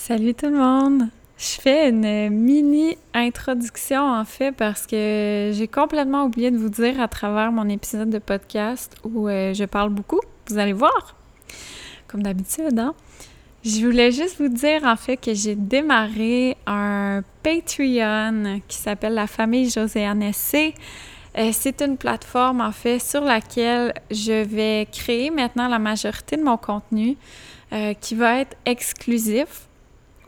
Salut tout le monde! Je fais une mini introduction en fait parce que j'ai complètement oublié de vous dire à travers mon épisode de podcast où euh, je parle beaucoup. Vous allez voir, comme d'habitude, hein? Je voulais juste vous dire en fait que j'ai démarré un Patreon qui s'appelle La famille Joséanne C. Euh, c'est une plateforme en fait sur laquelle je vais créer maintenant la majorité de mon contenu euh, qui va être exclusif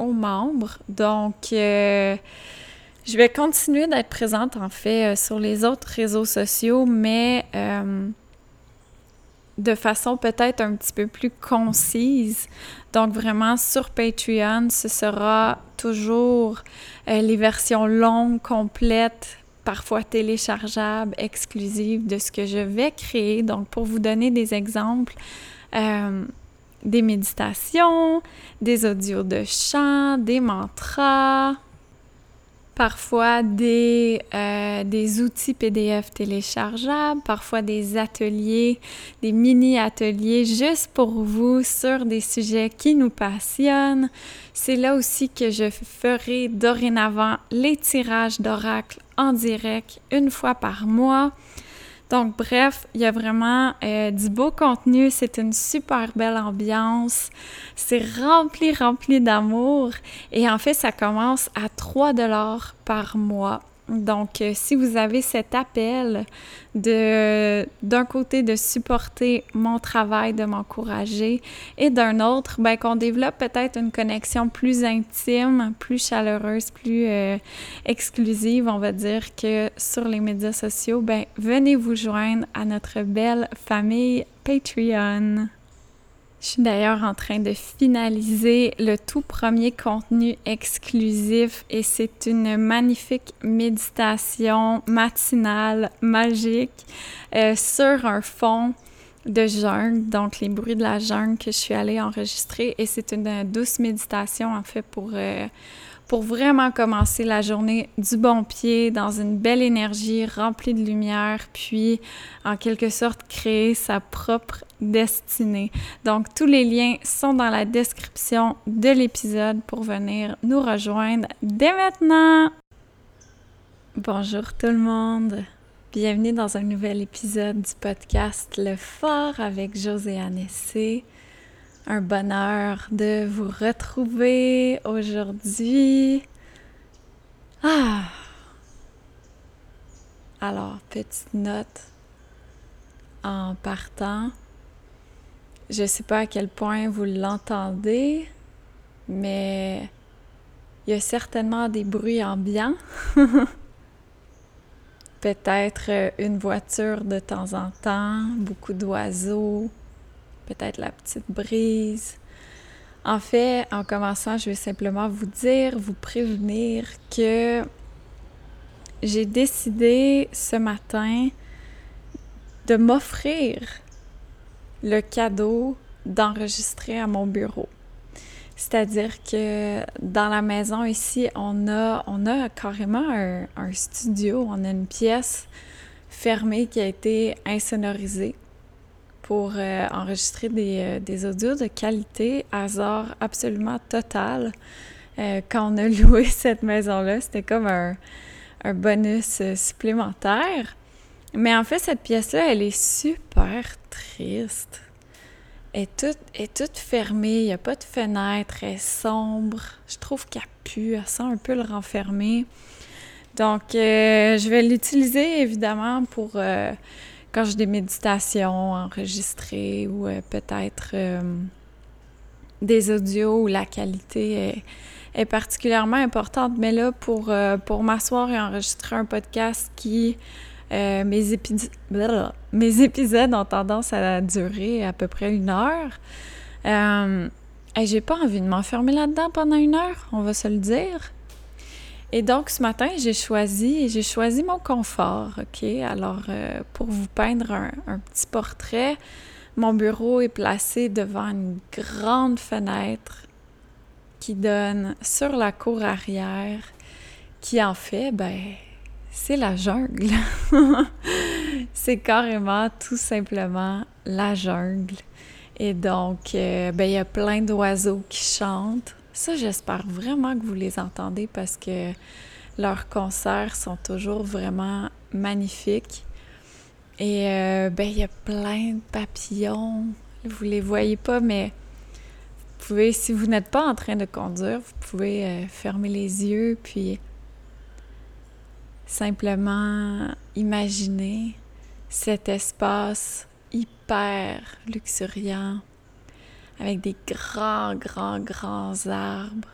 aux membres. Donc, euh, je vais continuer d'être présente en fait euh, sur les autres réseaux sociaux, mais euh, de façon peut-être un petit peu plus concise. Donc vraiment sur Patreon, ce sera toujours les versions longues, complètes, parfois téléchargeables, exclusives de ce que je vais créer. Donc pour vous donner des exemples, des méditations, des audios de chant, des mantras, parfois des, euh, outils PDF téléchargeables, parfois des ateliers, des mini-ateliers juste pour vous sur des sujets qui nous passionnent. C'est là aussi que je ferai dorénavant les tirages d'oracle en direct une fois par mois. Donc, bref, il y a vraiment euh, du beau contenu. C'est une super belle ambiance. C'est rempli, rempli d'amour. Et en fait, ça commence à 3 dollars par mois. Donc, euh, si vous avez cet appel d'un côté de supporter mon travail, de m'encourager, et d'un autre, ben, qu'on développe peut-être une connexion plus intime, plus chaleureuse, plus euh, exclusive, on va dire, que sur les médias sociaux, ben, venez vous joindre à notre belle famille Patreon. Je suis d'ailleurs en train de finaliser le tout premier contenu exclusif et c'est une magnifique méditation matinale magique euh, sur un fond de jungle, donc les bruits de la jungle que je suis allée enregistrer et c'est une douce méditation en fait pour euh, pour vraiment commencer la journée du bon pied, dans une belle énergie remplie de lumière, puis en quelque sorte créer sa propre destinée. Donc tous les liens sont dans la description de l'épisode pour venir nous rejoindre dès maintenant. Bonjour tout le monde. Bienvenue dans un nouvel épisode du podcast Le Fort avec Joséanne C un bonheur de vous retrouver aujourd'hui. Ah! Alors, petite note en partant. Je sais pas à quel point vous l'entendez, mais il y a certainement des bruits ambiants. Peut-être une voiture de temps en temps, beaucoup d'oiseaux, peut-être la petite brise. En fait, en commençant, je vais simplement vous dire, vous prévenir que j'ai décidé ce matin de m'offrir le cadeau d'enregistrer à mon bureau. C'est-à-dire que dans la maison ici, on a, on a carrément un, studio, on a une pièce fermée qui a été insonorisée pour euh, enregistrer des, euh, des, audios de qualité, hasard absolument total. Euh, quand on a loué cette maison-là, c'était comme un bonus supplémentaire. Mais en fait, cette pièce-là, elle est super triste. Elle est toute, fermée, il n'y a pas de fenêtre, elle est sombre. Je trouve qu'elle pue, elle sent un peu le renfermer. Donc, je vais l'utiliser évidemment pour quand j'ai des méditations enregistrées ou euh, peut-être euh, des audios où la qualité est, particulièrement importante. Mais là, pour, euh, pour m'asseoir et enregistrer un podcast qui... mes, mes épisodes ont tendance à durer à peu près une heure. et j'ai pas envie de m'enfermer là-dedans pendant une heure, on va se le dire. Et donc, ce matin, j'ai choisi, j'ai choisi mon confort, OK? Alors, euh, pour vous peindre un, petit portrait, mon bureau est placé devant une grande fenêtre qui donne sur la cour arrière, qui en fait, ben, c'est la jungle. c'est carrément tout simplement la jungle. Et donc, euh, ben, il y a plein d'oiseaux qui chantent Ça, j'espère vraiment que vous les entendez parce que leurs concerts sont toujours vraiment magnifiques. Et euh, ben, il y a plein de papillons. Vous les voyez pas, mais vous pouvez, si vous n'êtes pas en train de conduire, vous pouvez euh, fermer les yeux puis simplement imaginer cet espace hyper luxuriant avec des grands, grands, grands arbres,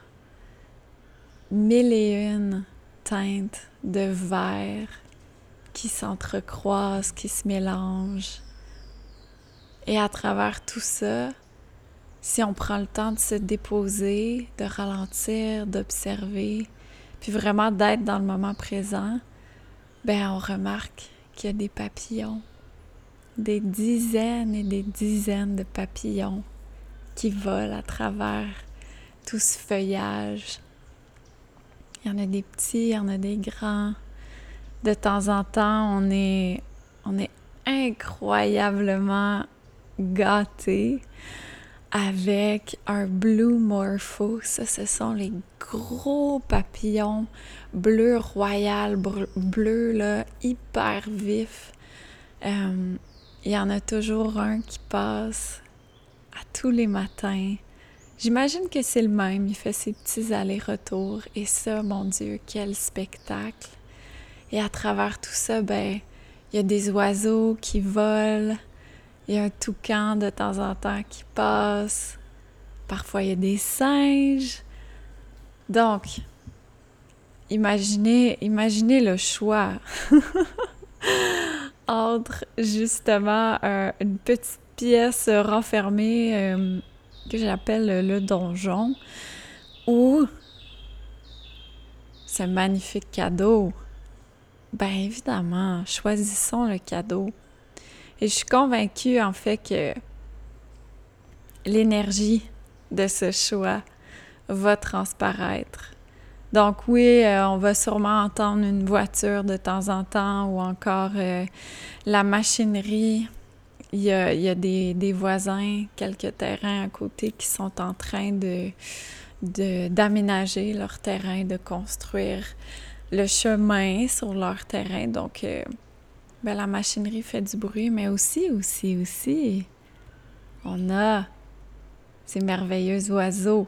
mille et une teintes de vert qui s'entrecroisent, qui se mélangent. Et à travers tout ça, si on prend le temps de se déposer, de ralentir, d'observer, puis vraiment d'être dans le moment présent, ben on remarque qu'il y a des papillons, des dizaines et des dizaines de papillons qui volent à travers tout ce feuillage. Il y en a des petits, il y en a des grands. De temps en temps, on est, on est incroyablement gâtés avec un Blue Morpho. Ça, ce sont les gros papillons bleu royal, bleu là, hyper vif. Euh, il y en a toujours un qui passe à tous les matins. J'imagine que c'est le même, il fait ses petits allers-retours et ça, mon Dieu, quel spectacle. Et à travers tout ça, ben, il y a des oiseaux qui volent, il y a un toucan de temps en temps qui passe, parfois il y a des singes. Donc, imaginez, imaginez le choix entre justement une petite pièce renfermée euh, que j'appelle le donjon ou ce magnifique cadeau. Ben évidemment, choisissons le cadeau. Et je suis convaincue en fait que l'énergie de ce choix va transparaître. Donc oui, euh, on va sûrement entendre une voiture de temps en temps ou encore euh, la machinerie il y a, des, voisins, quelques terrains à côté qui sont en train de, d'aménager leur terrain, de construire le chemin sur leur terrain. Donc, euh, ben, la machinerie fait du bruit, mais aussi, aussi, aussi, on a ces merveilleux oiseaux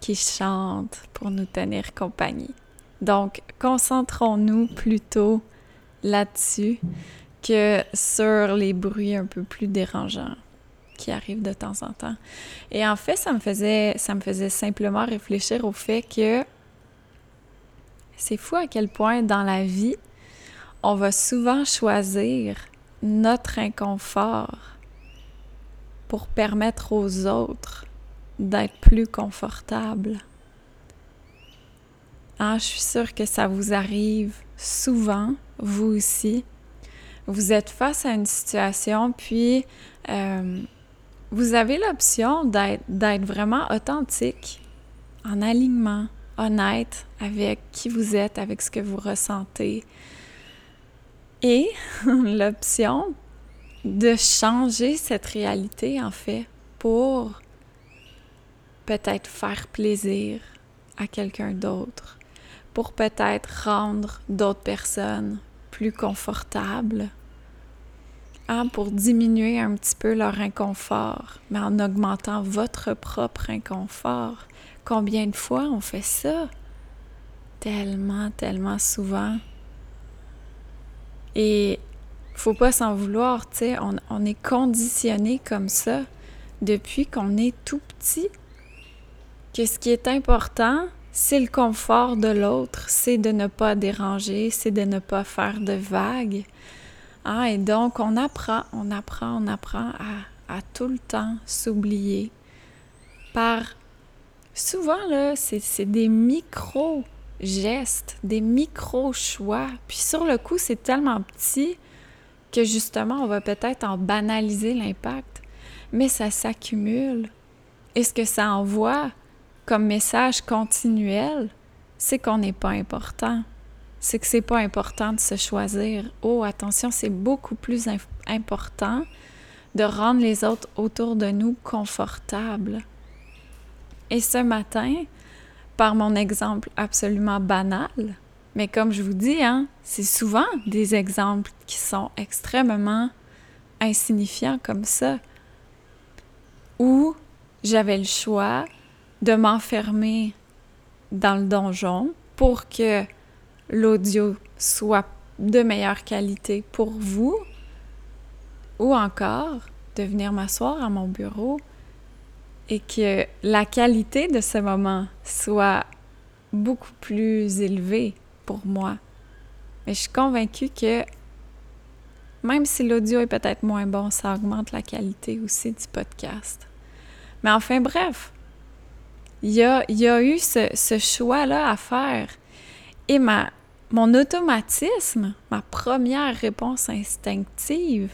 qui chantent pour nous tenir compagnie. Donc, concentrons-nous plutôt là-dessus que sur les bruits un peu plus dérangeants qui arrivent de temps en temps. Et en fait, ça me faisait, ça me faisait simplement réfléchir au fait que c'est fou à quel point dans la vie, on va souvent choisir notre inconfort pour permettre aux autres d'être plus confortables. Ah, je suis sûre que ça vous arrive souvent, vous aussi, vous êtes face à une situation, puis euh, vous avez l'option d'être vraiment authentique, en alignement, honnête avec qui vous êtes, avec ce que vous ressentez. Et l'option de changer cette réalité, en fait, pour peut-être faire plaisir à quelqu'un d'autre, pour peut-être rendre d'autres personnes plus confortables, hein, pour diminuer un petit peu leur inconfort, mais en augmentant votre propre inconfort. Combien de fois on fait ça? Tellement, tellement souvent. Et faut pas s'en vouloir, tu sais, on, est conditionné comme ça depuis qu'on est tout petit. Que ce qui est important, c'est le confort de l'autre, c'est de ne pas déranger, c'est de ne pas faire de vagues. Ah, et donc, on apprend, on apprend, on apprend à, tout le temps s'oublier par... Souvent, là, c'est des micro-gestes, des micro-choix. Puis sur le coup, c'est tellement petit que justement, on va peut-être en banaliser l'impact, mais ça s'accumule. Et ce que ça envoie, comme message continuel, c'est qu'on n'est pas important. C'est que c'est pas important de se choisir. Oh, attention, c'est beaucoup plus important de rendre les autres autour de nous confortables. Et ce matin, par mon exemple absolument banal. Mais comme je vous dis, hein, c'est souvent des exemples qui sont extrêmement insignifiants comme ça. Où j'avais le choix de m'enfermer dans le donjon pour que l'audio soit de meilleure qualité pour vous, ou encore de venir m'asseoir à mon bureau et que la qualité de ce moment soit beaucoup plus élevée pour moi. Mais je suis convaincue que même si l'audio est peut-être moins bon, ça augmente la qualité aussi du podcast. Mais enfin, bref, il y a, eu ce, choix-là à faire. Et ma, mon automatisme, ma première réponse instinctive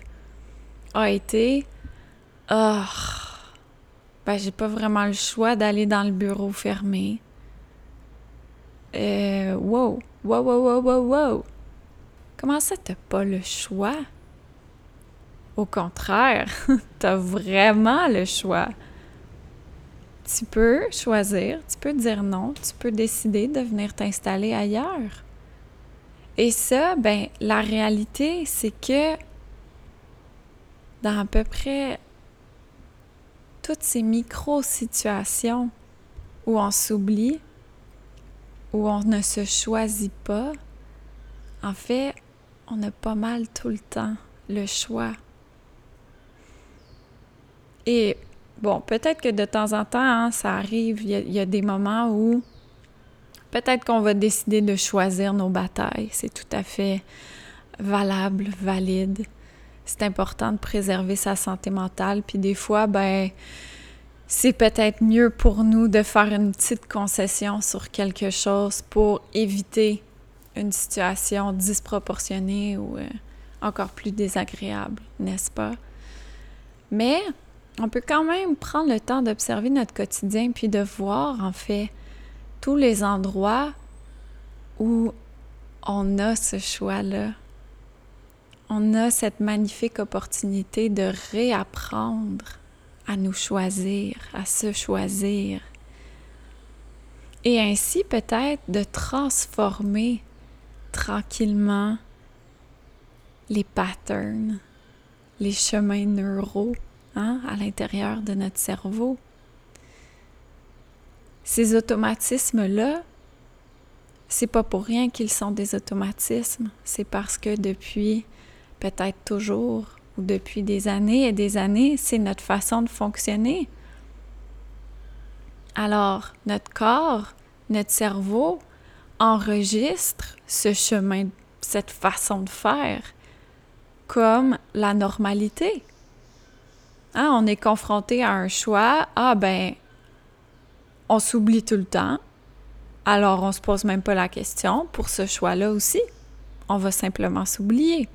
a été Ah, ben j'ai pas vraiment le choix d'aller dans le bureau fermé. Euh, wow, wow, wow, wow, wow, wow. Comment ça, t'as pas le choix? Au contraire, t'as vraiment le choix. Tu peux choisir, tu peux dire non, tu peux décider de venir t'installer ailleurs. Et ça, ben, la réalité, c'est que dans à peu près toutes ces micro-situations où on s'oublie, où on ne se choisit pas, en fait, on a pas mal tout le temps le choix. Et bon, peut-être que de temps en temps, hein, ça arrive, il y, a des moments où peut-être qu'on va décider de choisir nos batailles. C'est tout à fait valable, valide c'est important de préserver sa santé mentale. Puis des fois, ben, c'est peut-être mieux pour nous de faire une petite concession sur quelque chose pour éviter une situation disproportionnée ou euh, encore plus désagréable, n'est-ce pas? Mais on peut quand même prendre le temps d'observer notre quotidien puis de voir en fait tous les endroits où on a ce choix-là on a cette magnifique opportunité de réapprendre à nous choisir, à se choisir. Et ainsi peut-être de transformer tranquillement les patterns, les chemins neuraux hein, à l'intérieur de notre cerveau. Ces automatismes-là, c'est pas pour rien qu'ils sont des automatismes, c'est parce que depuis peut-être toujours ou depuis des années et des années, c'est notre façon de fonctionner. Alors, notre corps, notre cerveau enregistre ce chemin, cette façon de faire comme la normalité. Hein, on est confronté à un choix, ah ben, on s'oublie tout le temps, alors on se pose même pas la question pour ce choix-là aussi. On va simplement s'oublier.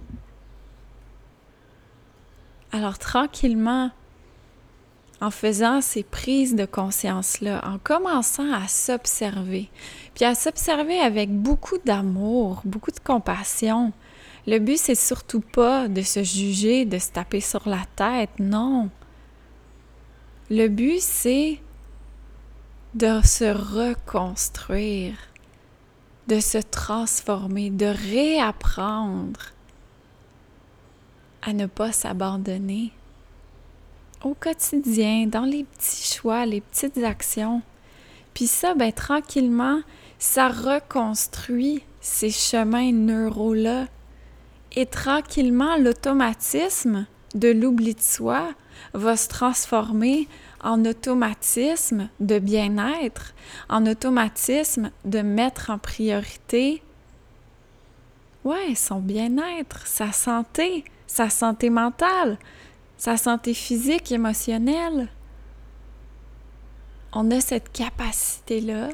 Alors tranquillement, en faisant ces prises de conscience-là, en commençant à s'observer, puis à s'observer avec beaucoup d'amour, beaucoup de compassion. Le but, c'est surtout pas de se juger, de se taper sur la tête, non. Le but, c'est de se reconstruire, de se transformer, de réapprendre à ne pas s'abandonner au quotidien, dans les petits choix, les petites actions. Puis ça, ben, tranquillement, ça reconstruit ces chemins neuraux-là. Et tranquillement, l'automatisme de l'oubli de soi va se transformer en automatisme de bien-être, en automatisme de mettre en priorité ouais, son bien-être, sa santé, sa santé mentale, sa santé physique, émotionnelle. On a cette capacité-là,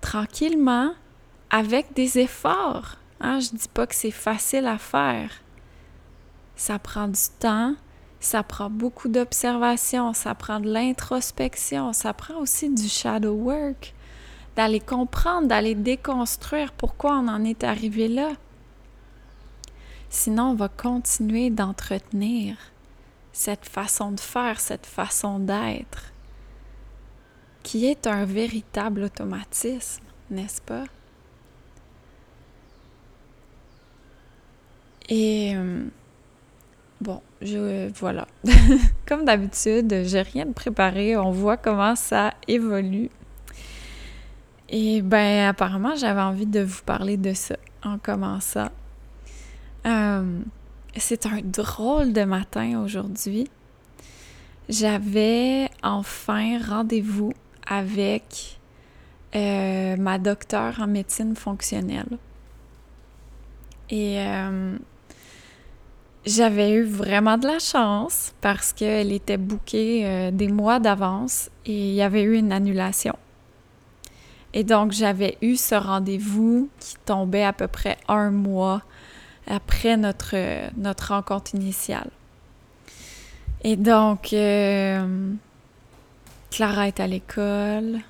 tranquillement, avec des efforts. Hein? Je ne dis pas que c'est facile à faire. Ça prend du temps, ça prend beaucoup d'observation, ça prend de l'introspection, ça prend aussi du shadow work, d'aller comprendre, d'aller déconstruire pourquoi on en est arrivé là. Sinon, on va continuer d'entretenir cette façon de faire, cette façon d'être. qui est un véritable automatisme, n'est-ce pas? Et euh, bon, je voilà. Comme d'habitude, j'ai rien préparé. On voit comment ça évolue. Et ben apparemment, j'avais envie de vous parler de ça en commençant. Euh, c'est un drôle de matin aujourd'hui. J'avais enfin rendez-vous avec euh, ma docteure en médecine fonctionnelle. Et euh, j'avais eu vraiment de la chance parce qu'elle était bookée des mois d'avance et il y avait eu une annulation. Et donc, j'avais eu ce rendez-vous qui tombait à peu près un mois après notre, notre rencontre initiale. Et donc, euh, Clara est à l'école.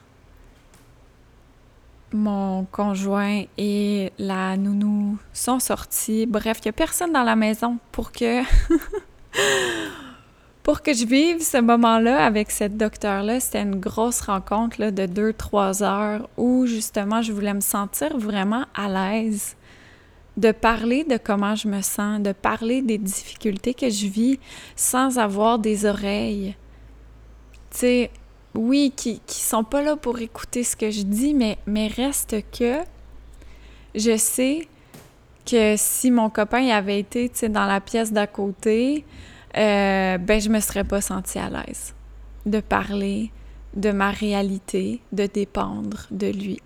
Mon conjoint et la nounou sont sortis. Bref, il n'y a personne dans la maison pour que pour que je vive ce moment-là avec cette docteure-là. C'était une grosse rencontre là, de deux, trois heures où justement je voulais me sentir vraiment à l'aise de parler de comment je me sens, de parler des difficultés que je vis sans avoir des oreilles. Tu sais, oui, qui, qui sont pas là pour écouter ce que je dis, mais, mais reste que je sais que si mon copain avait été, tu sais, dans la pièce d'à côté, euh, ben je me serais pas sentie à l'aise de parler de ma réalité, de dépendre de lui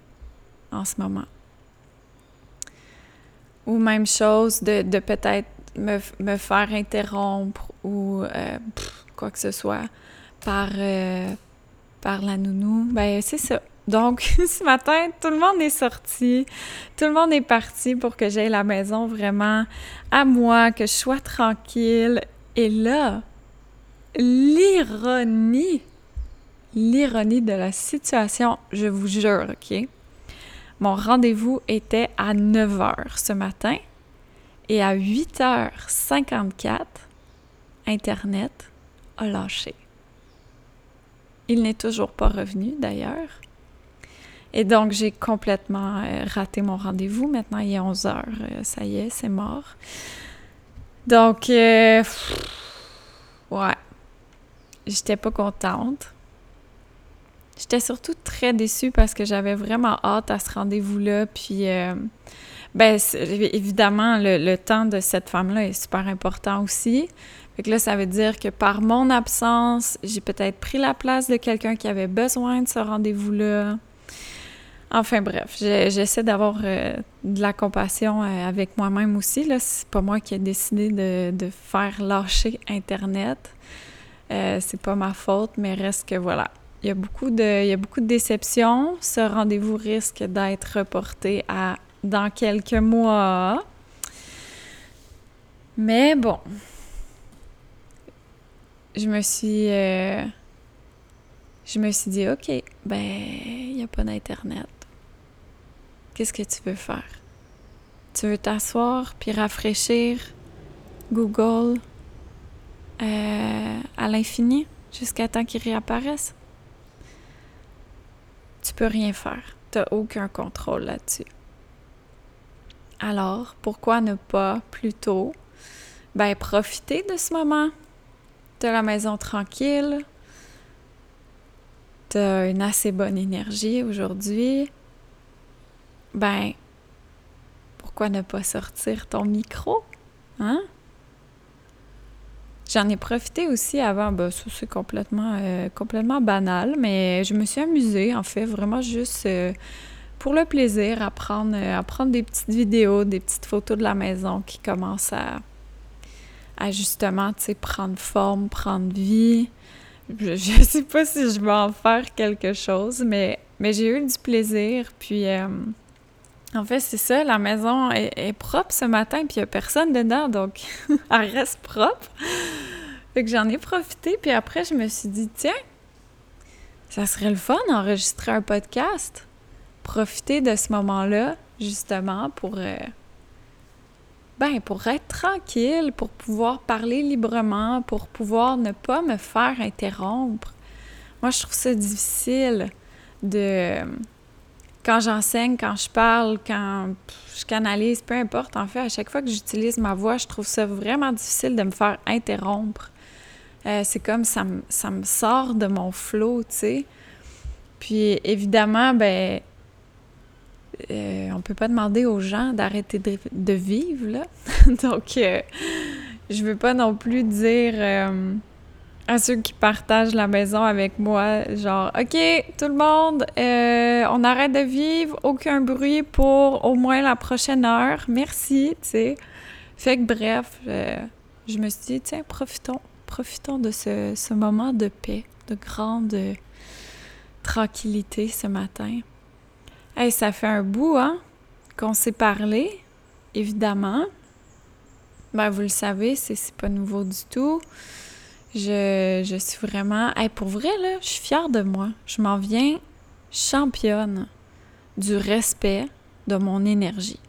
en ce moment. Ou même chose de, peut-être me, faire interrompre ou euh, quoi que ce soit par, euh, par la nounou. Ben, c'est ça. Donc, ce matin, tout le monde est sorti, tout le monde est parti pour que j'aie la maison vraiment à moi, que je sois tranquille. Et là, l'ironie, l'ironie de la situation, je vous jure, OK? Mon rendez-vous était à 9 h ce matin et à 8h54, Internet a lâché. Il n'est toujours pas revenu d'ailleurs. Et donc, j'ai complètement euh, raté mon rendez-vous. Maintenant, il est 11 h euh, ça y est, c'est mort. Donc, euh, ouais. J'étais pas contente. J'étais surtout très déçue parce que j'avais vraiment hâte à ce rendez-vous-là. Puis, euh, ben, évidemment, le, temps de cette femme-là est super important aussi. Fait que là, ça veut dire que par mon absence, j'ai peut-être pris la place de quelqu'un qui avait besoin de ce rendez-vous-là. Enfin bref, j'essaie d'avoir euh, de la compassion euh, avec moi-même aussi. Là, c'est pas moi qui ai décidé de, de faire lâcher Internet. c'est pas ma faute, mais reste que voilà, il y a beaucoup de, il y a beaucoup de déceptions. Ce rendez-vous risque d'être reporté à dans quelques mois. Mais bon, je me suis, euh, je me suis dit, ok, ben, il n'y a pas d'internet. Qu'est-ce que tu veux faire? Tu veux t'asseoir puis rafraîchir Google euh, à l'infini jusqu'à temps qu'il réapparaisse? Tu peux rien faire. Tu n'as aucun contrôle là-dessus. Alors, pourquoi ne pas plutôt ben, profiter de ce moment? As la maison tranquille, tu as une assez bonne énergie aujourd'hui. Ben, pourquoi ne pas sortir ton micro? Hein? J'en ai profité aussi avant, ben, ça c'est complètement, euh, complètement banal, mais je me suis amusée, en fait, vraiment juste euh, pour le plaisir, à prendre, euh, à prendre des petites vidéos, des petites photos de la maison qui commencent à, à justement, prendre forme, prendre vie. Je, ne sais pas si je vais en faire quelque chose, mais, mais j'ai eu du plaisir, puis... En fait, c'est ça, la maison est, propre ce matin, puis il n'y a personne dedans, donc elle reste propre. Fait que j'en ai profité, puis après, je me suis dit, tiens, ça serait le fun d'enregistrer un podcast. Profiter de ce moment-là, justement, pour, euh, ben, pour être tranquille, pour pouvoir parler librement, pour pouvoir ne pas me faire interrompre. Moi, je trouve ça difficile de quand j'enseigne, quand je parle, quand je canalise, peu importe, en fait, à chaque fois que j'utilise ma voix, je trouve ça vraiment difficile de me faire interrompre. Euh, c'est comme ça me, ça sort de mon flot, tu sais. Puis évidemment, ben, euh, on peut pas demander aux gens d'arrêter de, vivre, là. Donc, euh, je veux pas non plus dire euh, à ceux qui partagent la maison avec moi, genre, OK, tout le monde, on arrête de vivre, aucun bruit pour au moins la prochaine heure. Merci, tu sais. Fait que bref, je me suis dit, tiens, profitons, profitons de ce, ce moment de paix, de grande tranquillité ce matin. Hey, ça fait un bout, hein, qu'on s'est parlé, évidemment. Ben, vous le savez, c'est pas nouveau du tout. Je, je suis vraiment... Hey, pour vrai, là, je suis fière de moi. Je m'en viens championne du respect de mon énergie.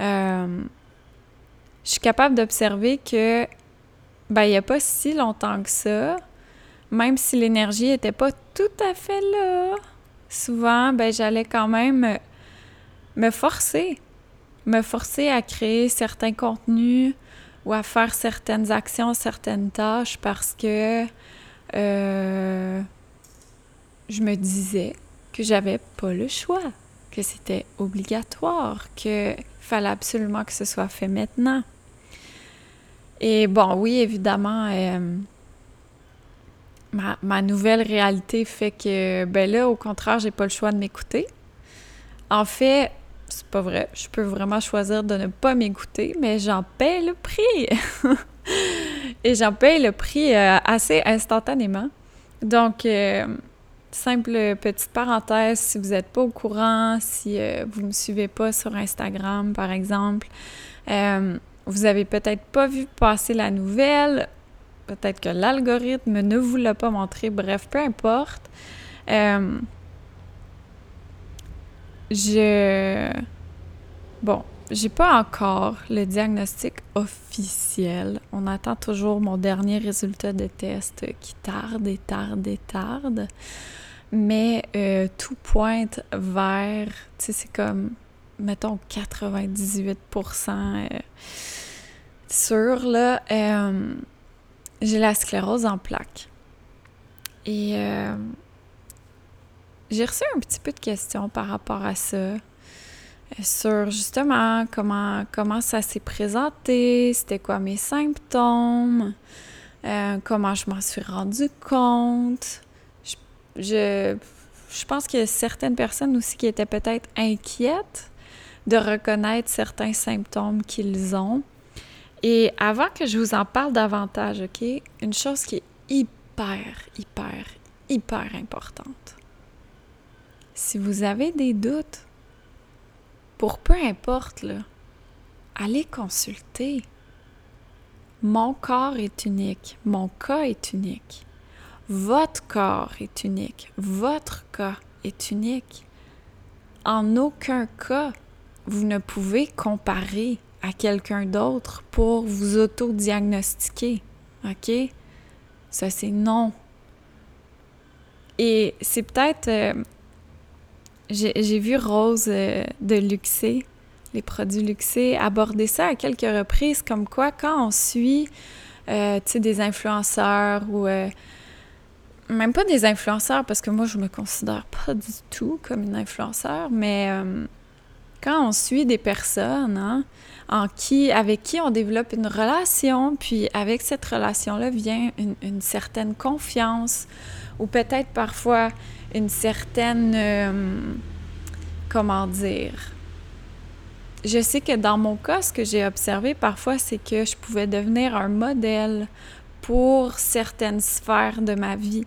Euh, je suis capable d'observer que, ben, il n'y a pas si longtemps que ça, même si l'énergie n'était pas tout à fait là, souvent, ben, j'allais quand même me forcer, me forcer à créer certains contenus ou à faire certaines actions, certaines tâches parce que euh, je me disais que j'avais pas le choix, que c'était obligatoire, qu'il fallait absolument que ce soit fait maintenant. Et bon, oui, évidemment, euh, ma, nouvelle réalité fait que, ben là, au contraire, j'ai pas le choix de m'écouter. En fait, c'est pas vrai. Je peux vraiment choisir de ne pas m'écouter, mais j'en paie le prix. Et j'en paie le prix euh, assez instantanément. Donc, euh, simple petite parenthèse, si vous n'êtes pas au courant, si vous ne me suivez pas sur Instagram, par exemple, vous avez peut-être pas vu passer la nouvelle, Peut-être que l'algorithme ne vous l'a pas montré. Bref, peu importe. Euh, je... Bon, j'ai pas encore le diagnostic officiel. On attend toujours mon dernier résultat de test qui tarde et tarde et tarde. Mais euh, tout pointe vers, tu sais, c'est comme, mettons, 98% euh, sûr, là. J'ai la sclérose en plaques. Et euh, j'ai reçu un petit peu de questions par rapport à ça, euh, sur justement comment, comment ça s'est présenté, c'était quoi mes symptômes, euh, comment je m'en suis rendu compte. Je, je, je pense qu'il y a certaines personnes aussi qui étaient peut-être inquiètes de reconnaître certains symptômes qu'ils ont. Et avant que je vous en parle davantage, OK, une chose qui est hyper, hyper, hyper importante. Si vous avez des doutes, pour peu importe, là, allez consulter. Mon corps est unique, mon cas est unique. Votre corps est unique, votre cas est unique. En aucun cas, vous ne pouvez comparer à quelqu'un d'autre pour vous auto-diagnostiquer. OK? Ça, c'est non. Et c'est peut-être. Euh, j'ai vu Rose euh, de Luxé, les produits Luxé, aborder ça à quelques reprises, comme quoi quand on suit, euh, des influenceurs ou. même pas des influenceurs, parce que moi, je me considère pas du tout comme une influenceur, mais quand on suit des personnes, hein, avec qui on développe une relation, puis avec cette relation-là vient une, certaine confiance, ou peut-être parfois une certaine, euh, comment dire, je sais que dans mon cas, ce que j'ai observé parfois, c'est que je pouvais devenir un modèle pour certaines sphères de ma vie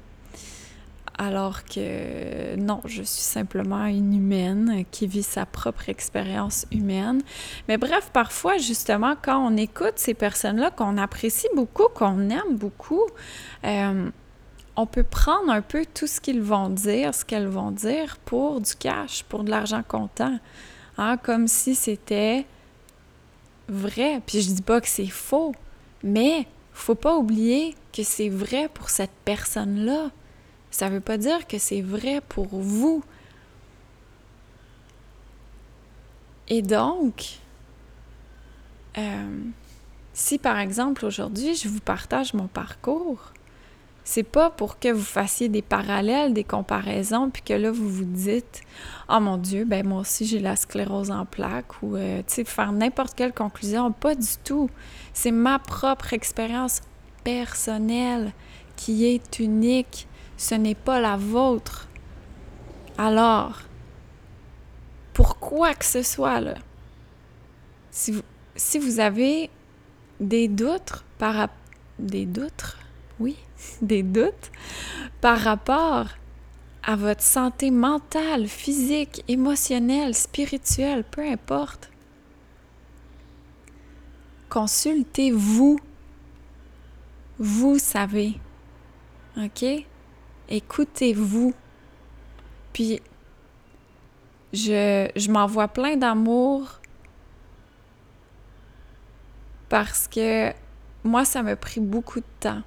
alors que non, je suis simplement une humaine qui vit sa propre expérience humaine. Mais bref, parfois, justement, quand on écoute ces personnes-là qu'on apprécie beaucoup, qu'on aime beaucoup, euh, on peut prendre un peu tout ce qu'ils vont dire, ce qu'elles vont dire pour du cash, pour de l'argent comptant. Hein, comme si c'était vrai. Puis je dis pas que c'est faux, mais faut pas oublier que c'est vrai pour cette personne-là Ça veut pas dire que c'est vrai pour vous. Et donc, euh, si par exemple aujourd'hui je vous partage mon parcours, c'est pas pour que vous fassiez des parallèles, des comparaisons, puis que là vous vous dites Oh mon Dieu, ben moi aussi j'ai la sclérose en plaques ou euh, tu sais, faire n'importe quelle conclusion. Pas du tout. C'est ma propre expérience personnelle qui est unique. Ce n'est pas la vôtre. Alors, pour quoi que ce soit, là, si vous, si vous avez des doutes par des doutes, oui, des doutes par rapport à votre santé mentale, physique, émotionnelle, spirituelle, peu importe. Consultez-vous. Vous savez. OK? Écoutez-vous. Puis, je, je m'envoie plein d'amour parce que moi, ça m'a pris beaucoup de temps.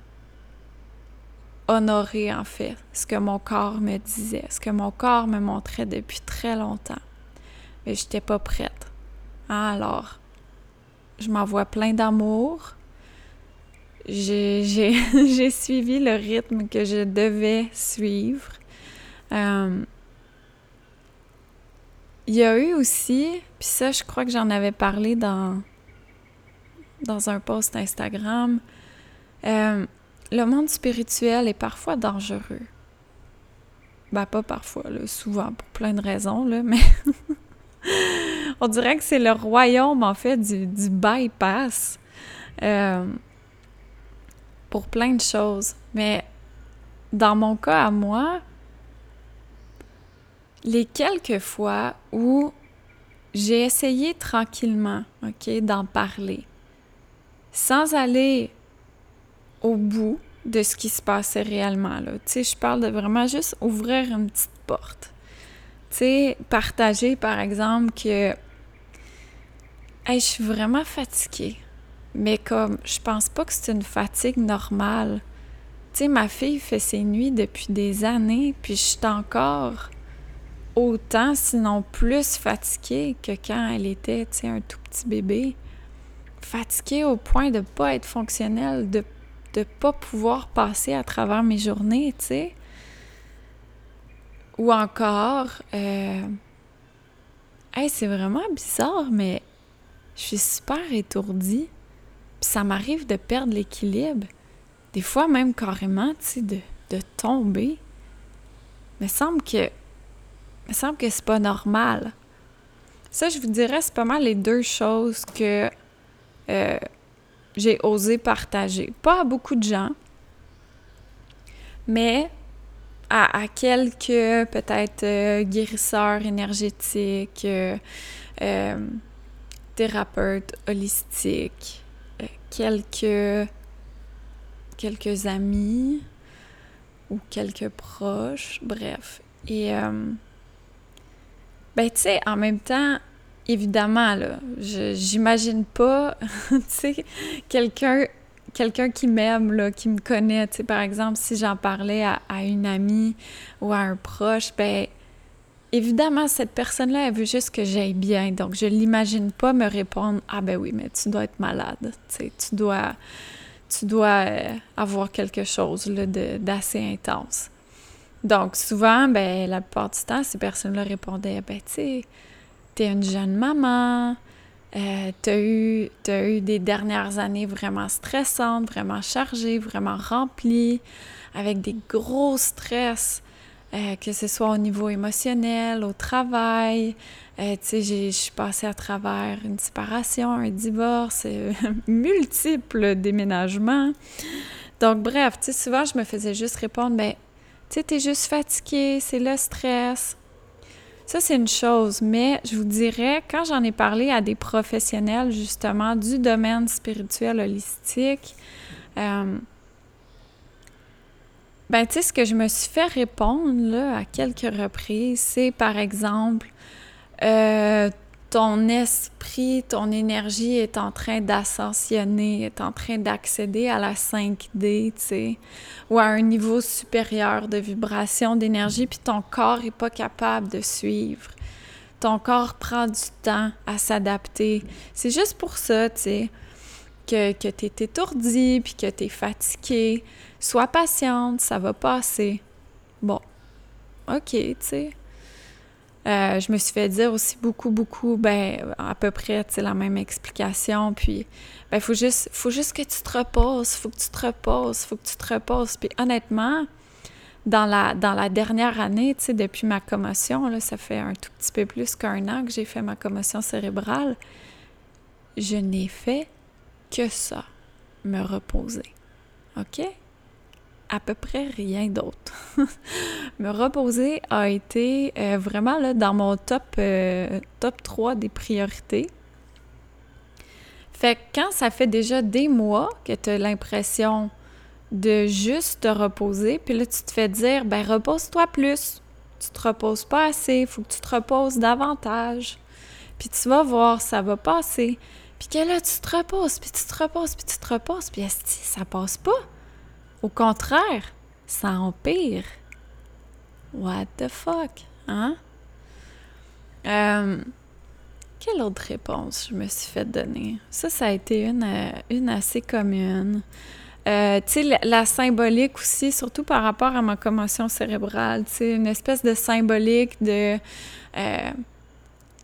Honorer, en fait, ce que mon corps me disait, ce que mon corps me montrait depuis très longtemps. Mais je n'étais pas prête. Alors, je m'envoie plein d'amour. J'ai suivi le rythme que je devais suivre. Euh, il y a eu aussi, puis ça, je crois que j'en avais parlé dans, dans un post Instagram, euh, le monde spirituel est parfois dangereux. Ben, pas parfois, souvent, pour plein de raisons, là, mais on dirait que c'est le royaume, en fait, du, du bypass euh, pour plein de choses. Mais dans mon cas à moi, les quelques fois où j'ai essayé tranquillement, OK, d'en parler, sans aller au bout de ce qui se passait réellement. Là. Je parle de vraiment juste ouvrir une petite porte. Tu partager par exemple que hey, je suis vraiment fatiguée. Mais comme je pense pas que c'est une fatigue normale. Tu sais, ma fille fait ses nuits depuis des années, puis je suis encore autant, sinon plus fatiguée que quand elle était, tu sais, un tout petit bébé fatiguée au point de pas être fonctionnelle, de ne pas pouvoir passer à travers mes journées, tu sais. Ou encore, euh, hey, c'est vraiment bizarre, mais je suis super étourdie. Puis ça m'arrive de perdre l'équilibre. Des fois même carrément, tu sais, de, de tomber. Mais semble que. me semble que c'est pas normal. Ça, je vous dirais, c'est pas mal les deux choses que euh, j'ai osé partager. Pas à beaucoup de gens, mais à, quelques peut-être euh, guérisseurs énergétiques, euh, thérapeutes holistiques, quelques, amis ou quelques proches, bref. Et ben tu sais, en même temps, évidemment, là, j'imagine pas, tu sais, quelqu'un quelqu'un qui m'aime, là, qui me connaît, tu sais, par exemple, si j'en parlais à, une amie ou à un proche, ben évidemment, cette personne-là, elle veut juste que j'aille bien. Donc, je l'imagine pas me répondre « Ah ben oui, mais tu dois être malade, tu dois, tu dois euh, avoir quelque chose d'assez intense. » Donc, souvent, ben la plupart du temps, ces personnes-là répondaient « Ben, tu sais, t'es une jeune maman, euh, t'as eu, as eu des dernières années vraiment stressantes, vraiment chargées, vraiment remplies, avec des gros stress, euh, que ce soit au niveau émotionnel, au travail. Euh, tu sais, je suis passée à travers une séparation, un divorce, multiples déménagements. Donc, bref, tu sais, souvent, je me faisais juste répondre, ben, tu sais, t'es juste fatiguée, c'est le stress. Ça, c'est une chose, mais je vous dirais, quand j'en ai parlé à des professionnels justement du domaine spirituel holistique, euh, ben, tu sais, ce que je me suis fait répondre là, à quelques reprises, c'est par exemple, euh, ton esprit, ton énergie est en train d'ascensionner, est en train d'accéder à la 5D, tu sais, ou à un niveau supérieur de vibration, d'énergie, puis ton corps n'est pas capable de suivre. Ton corps prend du temps à s'adapter. C'est juste pour ça, tu sais, que, que tu es étourdi, puis que tu es fatigué. Sois patiente, ça va passer. Bon, OK, tu sais. Euh, je me suis fait dire aussi beaucoup, beaucoup, ben, à peu près, tu sais, la même explication. Puis, ben, faut juste, faut juste que tu te reposes, faut que tu te reposes, faut que tu te reposes. Puis, honnêtement, dans la, dans la dernière année, tu sais, depuis ma commotion, là, ça fait un tout petit peu plus qu'un an que j'ai fait ma commotion cérébrale, je n'ai fait que ça, me reposer. OK? à peu près rien d'autre. me reposer a été euh, vraiment dans mon top, euh, top 3 des priorités. Fait que quand ça fait déjà des mois que tu as l'impression de juste te reposer, puis là tu te fais dire, ben repose-toi plus. Tu te reposes pas assez, il faut que tu te reposes davantage. Puis tu vas voir, ça va passer. Puis que là, tu te reposes, puis tu te reposes, puis tu te reposes, puis ça passe pas. Au contraire, ça empire. What the fuck, hein? Euh, quelle autre réponse je me suis fait donner? Ça, ça a été une, euh, une assez commune. Euh, tu sais, la, symbolique aussi, surtout par rapport à ma commotion cérébrale, tu sais, une espèce de symbolique de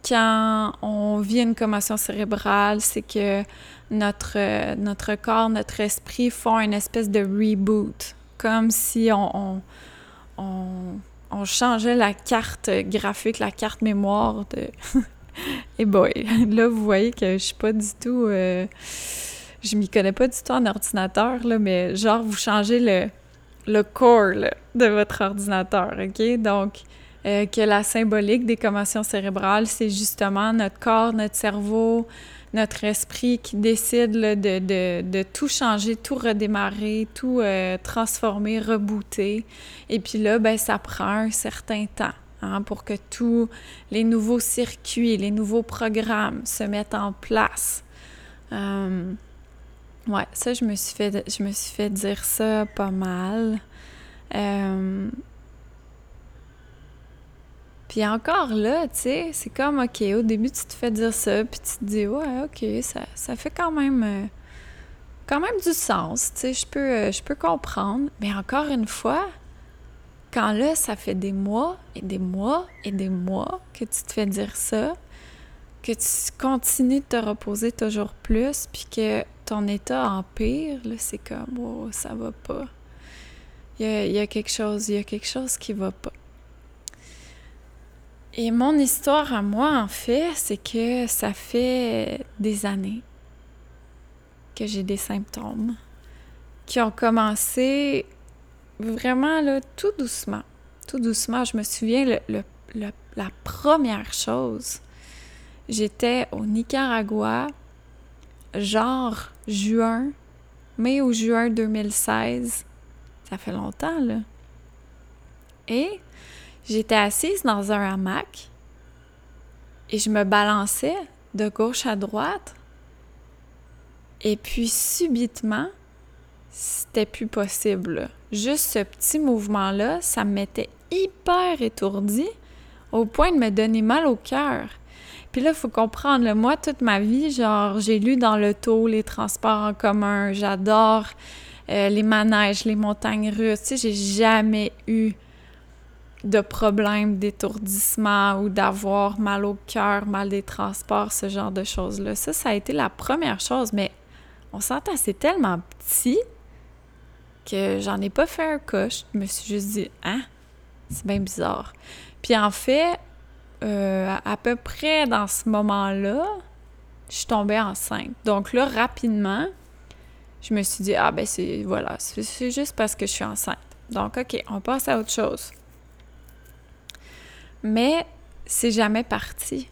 quand on vit une commotion cérébrale, c'est que notre, notre corps, notre esprit font une espèce de reboot, comme si on, on, changeait la carte graphique, la carte mémoire de... Et boy, là, vous voyez que je suis pas du tout... Euh, je m'y connais pas du tout en ordinateur, là, mais genre, vous changez le, le core de votre ordinateur, OK? Donc, euh, que la symbolique des commotions cérébrales, c'est justement notre corps, notre cerveau, notre esprit qui décide de, tout changer, tout redémarrer, tout euh, transformer, rebooter. Et puis là, ben, ça prend un certain temps hein, pour que tous les nouveaux circuits, les nouveaux programmes se mettent en place. Euh, ouais, ça, je me suis fait, je me suis fait dire ça pas mal. Puis encore là, tu sais, c'est comme, OK, au début, tu te fais dire ça, puis tu te dis, ouais, OK, ça, ça fait quand même, euh, quand même du sens, tu sais, je peux, euh, je peux comprendre. Mais encore une fois, quand là, ça fait des mois et des mois et des mois que tu te fais dire ça, que tu continues de te reposer toujours plus, puis que ton état empire, là, c'est comme, oh, ça va pas. Il y a, il y a quelque chose, il y a quelque chose qui va pas. Et mon histoire à moi, en fait, c'est que ça fait des années que j'ai des symptômes qui ont commencé vraiment tout doucement. Tout doucement. Je me souviens, la première chose, j'étais au Nicaragua, genre juin, mai ou juin 2016. Ça fait longtemps, là. Et J'étais assise dans un hamac et je me balançais de gauche à droite. Et puis subitement, c'était plus possible. Juste ce petit mouvement-là, ça me mettait hyper étourdi au point de me donner mal au cœur. Puis là, il faut comprendre, moi, toute ma vie, genre, j'ai lu dans l'auto, les transports en commun, j'adore euh, les manèges, les montagnes russes. Tu sais, j'ai jamais eu de problèmes d'étourdissement ou d'avoir mal au cœur, mal des transports, ce genre de choses-là. Ça, ça a été la première chose, mais on s'entend, c'est tellement petit que j'en ai pas fait un cas. Je me suis juste dit, hein, c'est bien bizarre. Puis en fait, euh, à peu près dans ce moment-là, je suis tombée enceinte. Donc là, rapidement, je me suis dit, ah ben c'est, voilà, c'est juste parce que je suis enceinte. Donc, OK, on passe à autre chose. Mais c'est jamais parti.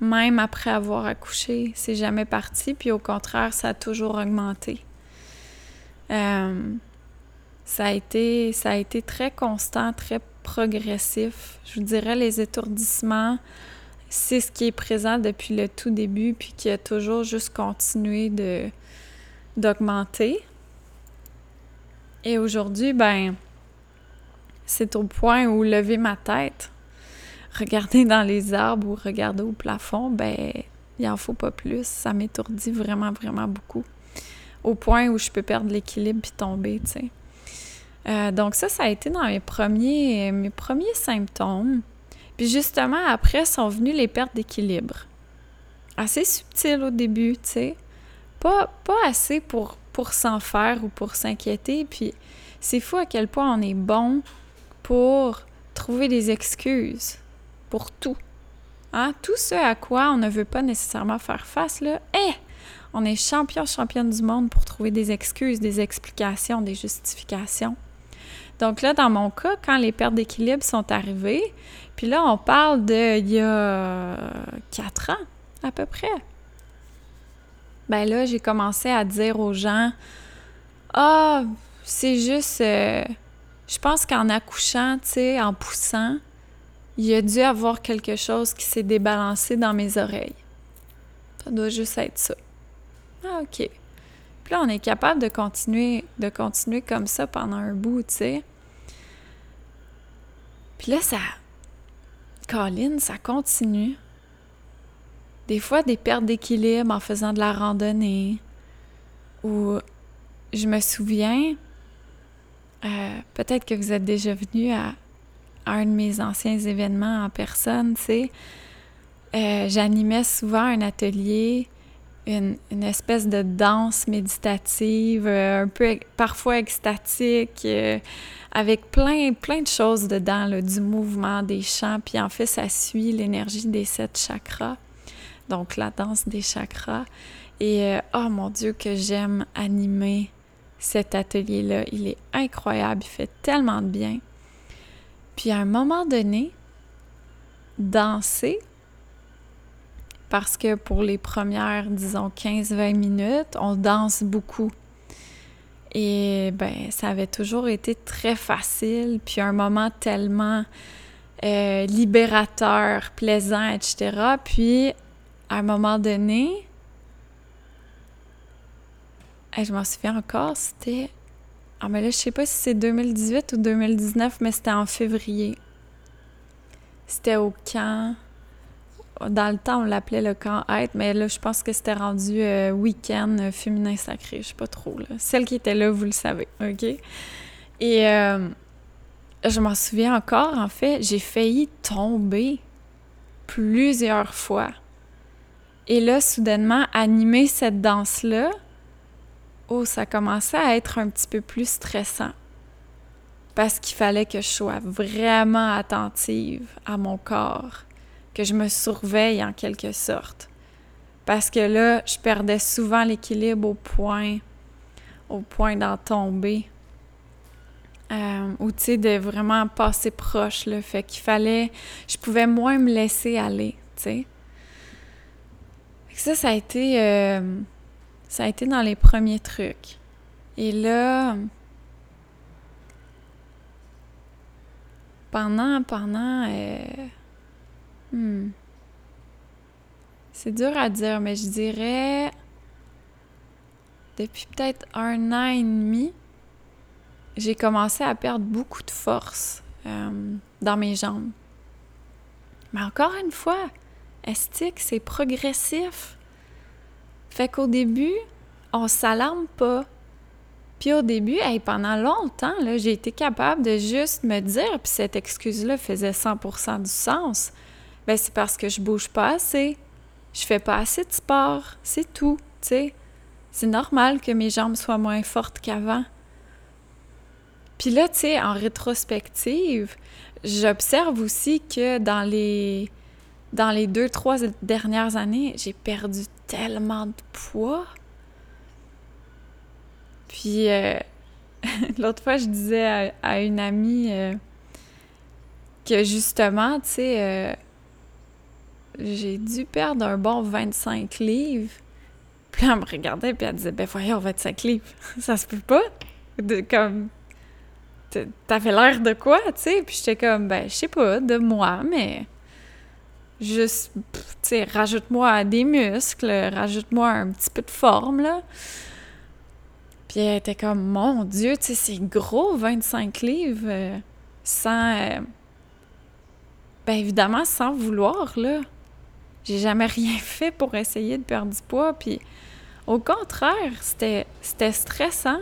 Même après avoir accouché, c'est jamais parti. Puis au contraire, ça a toujours augmenté. Euh, ça, a été, ça a été très constant, très progressif. Je vous dirais, les étourdissements, c'est ce qui est présent depuis le tout début, puis qui a toujours juste continué de d'augmenter. Et aujourd'hui, ben, c'est au point où lever ma tête, regarder dans les arbres ou regarder au plafond, ben, il en faut pas plus. Ça m'étourdit vraiment, vraiment beaucoup. Au point où je peux perdre l'équilibre puis tomber, tu sais. Euh, donc ça, ça a été dans mes premiers, mes premiers symptômes. Puis justement, après, sont venues les pertes d'équilibre. Assez subtiles au début, tu sais. Pas, pas assez pour, pour s'en faire ou pour s'inquiéter. Puis c'est fou à quel point on est bon pour trouver des excuses pour tout. Hein? Tout ce à quoi on ne veut pas nécessairement faire face, là, on est champion, championne du monde pour trouver des excuses, des explications, des justifications. Donc là, dans mon cas, quand les pertes d'équilibre sont arrivées, puis là, on parle de y a quatre ans à peu près. Ben là, j'ai commencé à dire aux gens Ah, c'est juste. Euh, je pense qu'en accouchant, tu sais, en poussant, il y a dû avoir quelque chose qui s'est débalancé dans mes oreilles. Ça doit juste être ça. Ah, OK. Puis là, on est capable de continuer, de continuer comme ça pendant un bout, tu sais. Puis là, ça. Colin, ça continue. Des fois, des pertes d'équilibre en faisant de la randonnée. Ou je me souviens, euh, peut-être que vous êtes déjà venu à, un de mes anciens événements en personne, tu sais. Euh, j'animais souvent un atelier une, espèce de danse méditative, euh, un peu parfois extatique, euh, avec plein, plein de choses dedans, du mouvement, des chants. Puis en fait, ça suit l'énergie des sept chakras, donc la danse des chakras. Et oh mon Dieu, que j'aime animer cet atelier-là. Il est incroyable, il fait tellement de bien. Puis à un moment donné, danser, parce que pour les premières, disons, 15-20 minutes, on danse beaucoup. Et ben, ça avait toujours été très facile, puis un moment tellement euh, libérateur, plaisant, etc. Puis, à un moment donné, je m'en souviens encore, c'était. Ah, mais là, je sais pas si c'est 2018 ou 2019, mais c'était en février. C'était au camp dans le temps, on l'appelait le camp être, mais là, je pense que c'était rendu euh, week-end euh, féminin sacré. Je sais pas trop. Là. Celle qui était là, vous le savez. OK? Et euh, je m'en souviens encore, en fait, j'ai failli tomber plusieurs fois. Et là, soudainement, animer cette danse-là, ça commençait à être un petit peu plus stressant. Parce qu'il fallait que je sois vraiment attentive à mon corps que je me surveille en quelque sorte. Parce que là, je perdais souvent l'équilibre au point, au point d'en tomber. Euh, ou tu sais, de vraiment passer proche, le Fait qu'il fallait, je pouvais moins me laisser aller, tu sais. Ça, ça a été, euh, ça a été dans les premiers trucs. Et là, pendant, pendant, euh, Hmm. C'est dur à dire, mais je dirais depuis peut-être un an et demi, j'ai commencé à perdre beaucoup de force euh, dans mes jambes. Mais encore une fois, estique, c'est progressif? Fait qu'au début, on s'alarme pas. Puis au début, pendant longtemps, j'ai été capable de juste me dire, puis cette excuse-là faisait 100% du sens. Ben, c'est parce que je bouge pas assez. Je fais pas assez de sport. C'est tout, tu sais. C'est normal que mes jambes soient moins fortes qu'avant. Puis là, tu sais, en rétrospective, j'observe aussi que dans les dans les deux, trois dernières années, j'ai perdu tellement de poids. Puis euh, l'autre fois, je disais à, une amie euh, que justement, tu sais, euh, j'ai dû perdre un bon 25 livres. Puis elle me regardait, puis elle disait, ben voyons, 25 livres, ça se peut pas. De, comme, t'avais l'air de quoi, tu sais? Puis j'étais comme, ben, je sais pas, de moi, mais juste, tu sais, rajoute-moi des muscles, rajoute-moi un petit peu de forme, là. Puis elle était comme, mon Dieu, tu sais, c'est gros, 25 livres, euh, sans... Euh, ben évidemment, sans vouloir, là. J'ai jamais rien fait pour essayer de perdre du poids, puis au contraire, c'était stressant.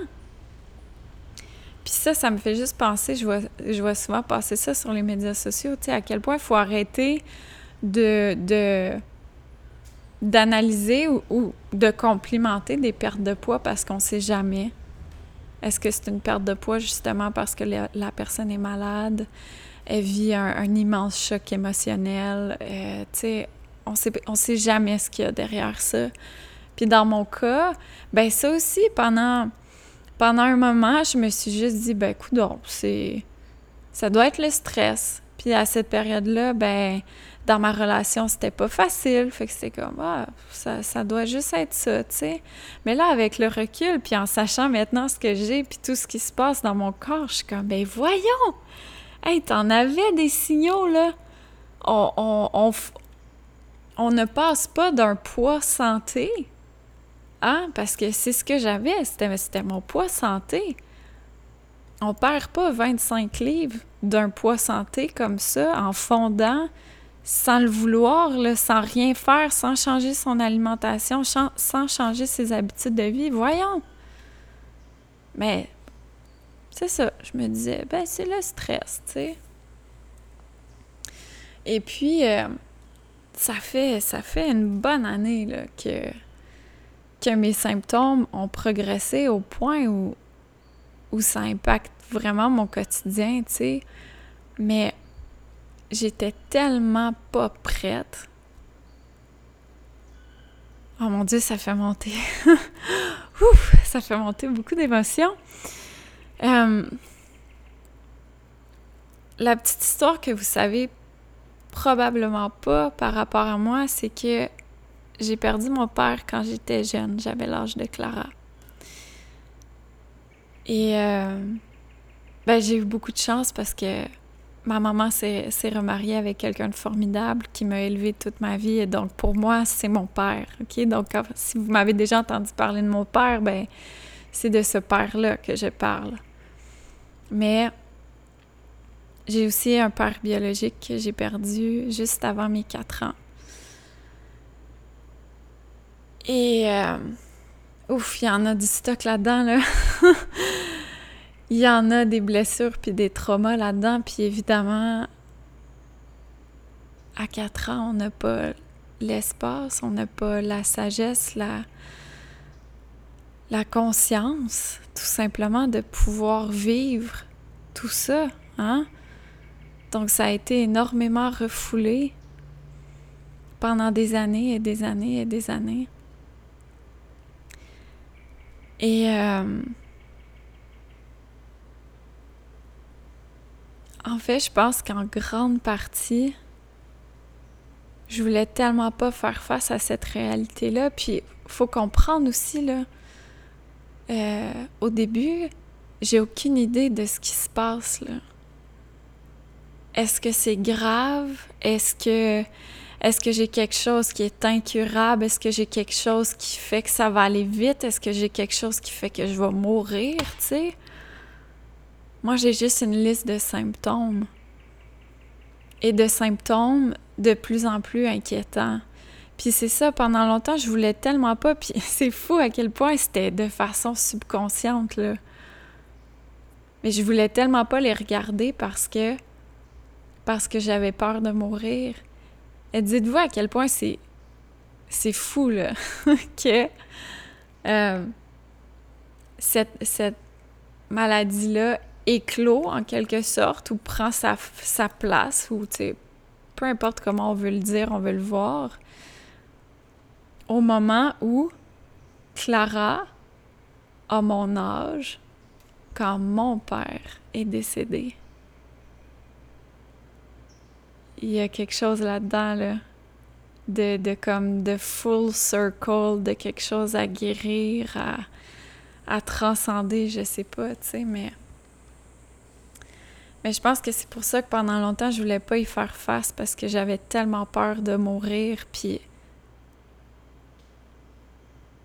Puis ça, ça me fait juste penser, je vois, je vois souvent passer ça sur les médias sociaux, tu sais, à quel point il faut arrêter de, de d'analyser ou, de complimenter des pertes de poids parce qu'on sait jamais. Est-ce que c'est une perte de poids justement parce que la, personne est malade, elle vit un, immense choc émotionnel, euh, tu sais, on sait, on sait jamais ce qu'il y a derrière ça. Puis dans mon cas, ben ça aussi, pendant pendant un moment, je me suis juste dit, ben, écoute, c'est. Ça doit être le stress. Puis à cette période-là, ben, dans ma relation, c'était pas facile. Fait que c'était comme, ah, ça, ça doit juste être ça, tu sais. Mais là, avec le recul, puis en sachant maintenant ce que j'ai, puis tout ce qui se passe dans mon corps, je suis comme, ben, voyons! Hey, t'en avais des signaux, là! On, on, on, on ne passe pas d'un poids santé ah, parce que c'est ce que j'avais, c'était mon poids santé. On perd pas 25 livres d'un poids santé comme ça en fondant sans le vouloir, sans rien faire, sans changer son alimentation, sans changer ses habitudes de vie. Voyons. Mais c'est ça, je me disais, ben c'est le stress, tu sais. Et puis, euh, ça fait ça fait une bonne année là, que que mes symptômes ont progressé au point où, où ça impacte vraiment mon quotidien, tu sais. Mais j'étais tellement pas prête. Oh mon Dieu, ça fait monter. Ouf, ça fait monter beaucoup d'émotions. Euh, la petite histoire que vous savez probablement pas par rapport à moi, c'est que j'ai perdu mon père quand j'étais jeune, j'avais l'âge de Clara. Et euh, ben, j'ai eu beaucoup de chance parce que ma maman s'est remariée avec quelqu'un de formidable qui m'a élevée toute ma vie. Et donc, pour moi, c'est mon père. Donc, si vous m'avez déjà entendu parler de mon père, ben c'est de ce père-là que je parle. Mais j'ai aussi un père biologique que j'ai perdu juste avant mes quatre ans. Et euh, ouf, il y en a du stock là-dedans, là. il y en a des blessures puis des traumas là-dedans. Puis évidemment, à 4 ans, on n'a pas l'espace, on n'a pas la sagesse, la, la conscience, tout simplement, de pouvoir vivre tout ça. Hein? Donc, ça a été énormément refoulé pendant des années et des années et des années. Et euh, en fait, je pense qu'en grande partie, je voulais tellement pas faire face à cette réalité-là. Puis, faut comprendre aussi, là, euh, au début, j'ai aucune idée de ce qui se passe, là. Est-ce que c'est grave? Est-ce que est-ce que j'ai quelque chose qui est incurable? Est-ce que j'ai quelque chose qui fait que ça va aller vite? Est-ce que j'ai quelque chose qui fait que je vais mourir? Moi, j'ai juste une liste de symptômes. Et de symptômes de plus en plus inquiétants. Puis c'est ça, pendant longtemps, je voulais tellement pas. Puis c'est fou à quel point c'était de façon subconsciente, là. Mais je voulais tellement pas les regarder parce que parce que j'avais peur de mourir. Et dites-vous à quel point c'est c'est fou là que euh, cette, cette maladie-là éclot en quelque sorte ou prend sa, sa place ou peu importe comment on veut le dire, on veut le voir. Au moment où Clara a mon âge quand mon père est décédé. Il y a quelque chose là-dedans, là, de, de, comme de full circle, de quelque chose à guérir, à, à transcender, je sais pas, tu sais, mais... Mais je pense que c'est pour ça que pendant longtemps, je voulais pas y faire face parce que j'avais tellement peur de mourir, puis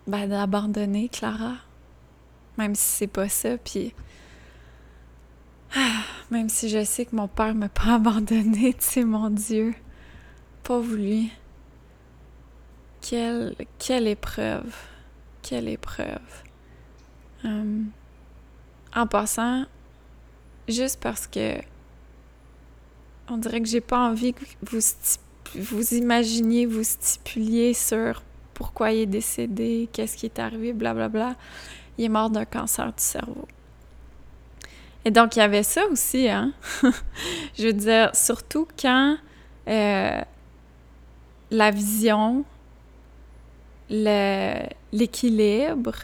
ben, d'abandonner Clara. Même si c'est pas ça, puis même si je sais que mon père m'a pas abandonné, tu sais, mon Dieu, pauvre lui. Quelle, quelle épreuve, quelle épreuve. Hum. en passant, juste parce que on dirait que j'ai pas envie que vous, vous imaginiez, vous stipuliez sur pourquoi il est décédé, qu'est-ce qui est arrivé, blablabla. Bla, bla. Il est mort d'un cancer du cerveau. Et donc, il y avait ça aussi, hein? Je veux dire, surtout quand euh, la vision, l'équilibre,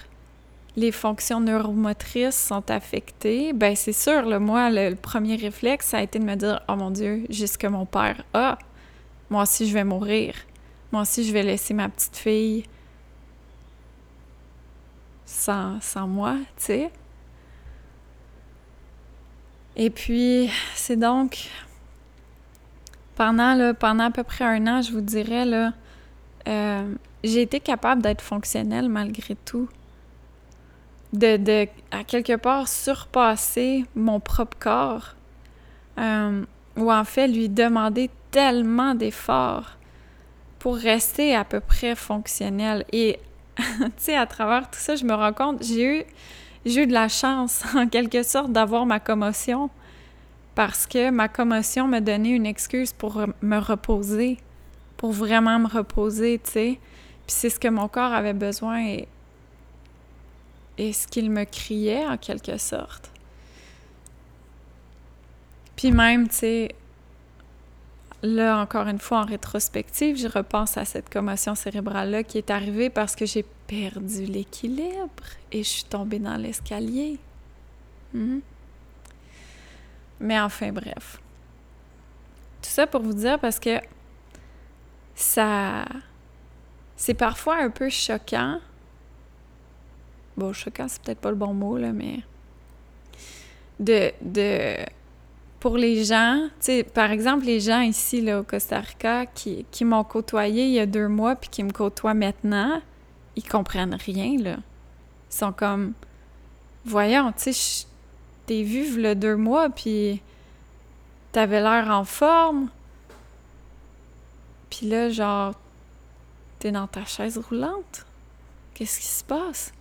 les fonctions neuromotrices sont affectées, ben c'est sûr, le moi, le, premier réflexe, ça a été de me dire Oh mon Dieu, j'ai ce que mon père a. Moi aussi, je vais mourir. Moi aussi, je vais laisser ma petite fille sans, sans moi, tu sais. Et puis, c'est donc pendant, pendant à peu près un an, je vous dirais, là, euh, j'ai été capable d'être fonctionnelle malgré tout de, de, à quelque part, surpasser mon propre corps, euh, ou en fait lui demander tellement d'efforts pour rester à peu près fonctionnel. Et, tu sais, à travers tout ça, je me rends compte, j'ai eu, j'ai eu de la chance, en quelque sorte, d'avoir ma commotion, parce que ma commotion m'a donné une excuse pour me reposer, pour vraiment me reposer, tu sais. Puis c'est ce que mon corps avait besoin ce qu'il me criait en quelque sorte. Puis même, tu sais, là, encore une fois, en rétrospective, je repense à cette commotion cérébrale-là qui est arrivée parce que j'ai perdu l'équilibre et je suis tombée dans l'escalier. Mhm. Mais enfin, bref. Tout ça pour vous dire parce que ça... C'est parfois un peu choquant bon, choquant, c'est peut-être pas le bon mot, là, mais de, de pour les gens, tu sais, par exemple, les gens ici, là, au Costa Rica, qui, qui m'ont côtoyé il y a deux mois puis qui me côtoient maintenant, ils comprennent rien, là. Ils sont comme, voyons, tu sais, t'es vu le deux mois puis t'avais l'air en forme. Puis là, genre, t'es dans ta chaise roulante. Qu'est-ce qui se passe?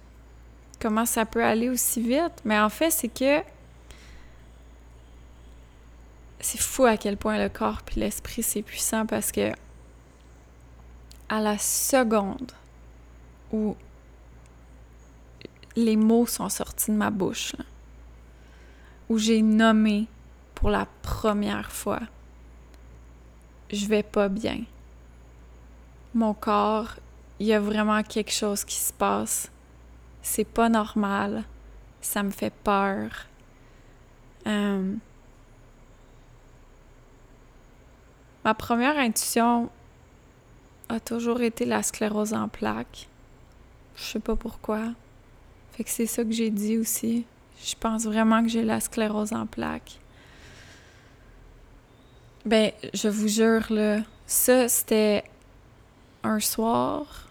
Comment ça peut aller aussi vite. Mais en fait, c'est que c'est fou à quel point le corps puis l'esprit c'est puissant parce que à la seconde où les mots sont sortis de ma bouche, où j'ai nommé pour la première fois, je vais pas bien. Mon corps, il y a vraiment quelque chose qui se passe c'est pas normal, ça me fait peur. Euh, ma première intuition a toujours été la sclérose en plaques. Je sais pas pourquoi. Fait que c'est ça que j'ai dit aussi. Je pense vraiment que j'ai la sclérose en plaques. Ben, je vous jure, là, ça, c'était un soir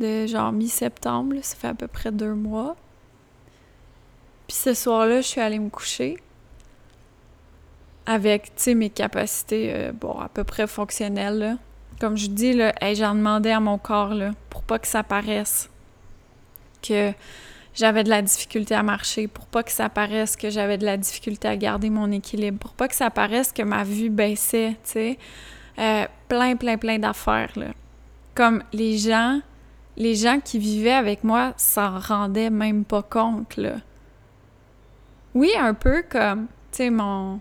de genre mi-septembre, ça fait à peu près deux mois. Puis ce soir-là, je suis allée me coucher avec, tu sais, mes capacités, euh, bon, à peu près fonctionnelles, Comme je dis, là, j'en demandais à mon corps, là, pour pas que ça paraisse que j'avais de la difficulté à marcher, pour pas que ça paraisse que j'avais de la difficulté à garder mon équilibre, pour pas que ça paraisse que ma vue baissait, tu sais. Euh, plein, plein, plein d'affaires, là. Comme les gens les gens qui vivaient avec moi s'en rendaient même pas compte. Oui, un peu comme, tu sais, mon,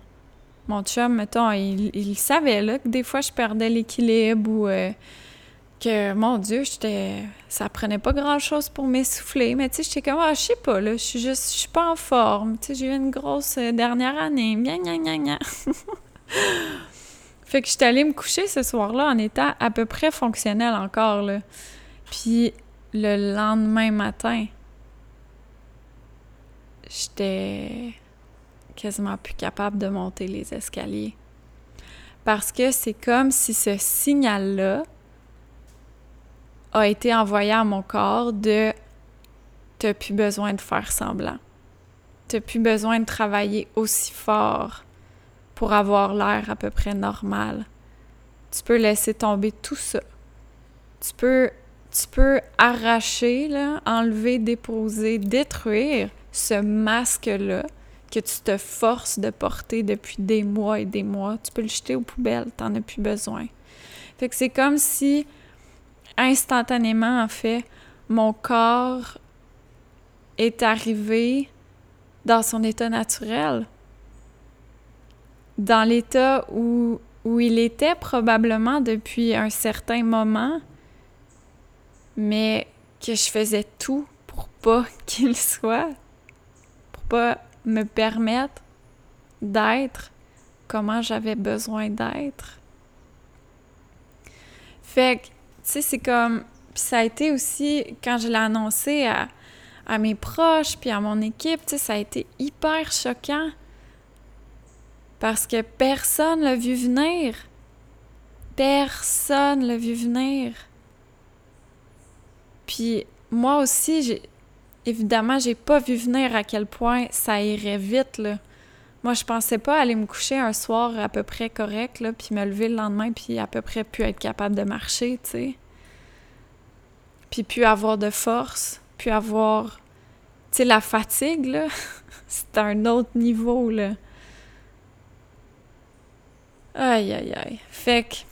mon chum, mettons, il, savait, là, que des fois, je perdais l'équilibre ou euh, que, mon Dieu, j'étais... Ça prenait pas grand-chose pour m'essouffler, mais tu sais, j'étais comme, ah, je sais pas, là, je suis juste... Je suis pas en forme, tu sais, j'ai eu une grosse euh, dernière année, gna gna gna gna. fait que j'étais allée me coucher ce soir-là en étant à peu près fonctionnelle encore, là. Puis le lendemain matin, j'étais quasiment plus capable de monter les escaliers. Parce que c'est comme si ce signal-là a été envoyé à mon corps de t'as plus besoin de faire semblant. T'as plus besoin de travailler aussi fort pour avoir l'air à peu près normal. Tu peux laisser tomber tout ça. Tu peux, tu peux arracher, enlever, déposer, détruire ce masque-là que tu te forces de porter depuis des mois et des mois. Tu peux le jeter aux poubelles, t'en as plus besoin. Fait que c'est comme si instantanément, en fait, mon corps est arrivé dans son état naturel, dans l'état où, où il était probablement depuis un certain moment, mais que je faisais tout pour pas qu'il soit, pour pas me permettre d'être comment j'avais besoin d'être. Fait que, tu sais, c'est comme. Puis ça a été aussi, quand je l'ai annoncé à, à mes proches, puis à mon équipe, tu sais, ça a été hyper choquant. Parce que personne l'a vu venir. Personne l'a vu venir. Puis moi aussi, j'ai évidemment, j'ai pas vu venir à quel point ça irait vite. Moi, je pensais pas aller me coucher un soir à peu près correct là, puis me lever le lendemain puis à peu près plus être capable de marcher, tu sais. Puis plus avoir de force, puis avoir tu sais la fatigue là, c'est un autre niveau là. Aïe aïe aïe. Fait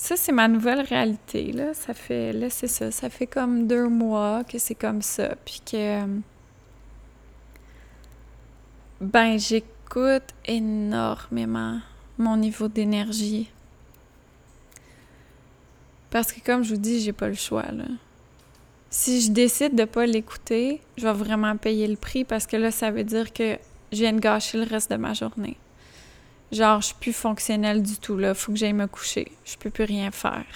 ça, c'est ma nouvelle réalité, là. Ça fait, là, c'est ça. Ça fait comme deux mois que c'est comme ça. Puis que. Ben, j'écoute énormément mon niveau d'énergie. Parce que, comme je vous dis, j'ai pas le choix, là. Si je décide de pas l'écouter, je vais vraiment payer le prix parce que là, ça veut dire que je viens de gâcher le reste de ma journée. Genre, je suis plus fonctionnelle du tout, là. Faut que j'aille me coucher. Je peux plus rien faire.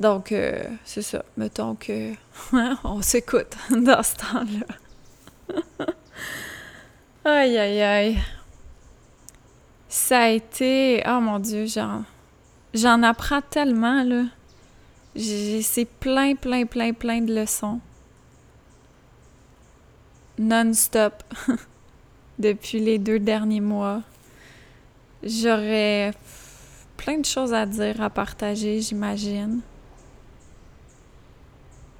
Donc, euh, c'est ça. Mettons que on s'écoute dans ce temps-là. aïe, aïe, aïe. Ça a été... Oh mon Dieu, j'en... J'en apprends tellement, là. C'est plein, plein, plein, plein de leçons. Non-stop. Depuis les deux derniers mois. J'aurais plein de choses à dire, à partager, j'imagine.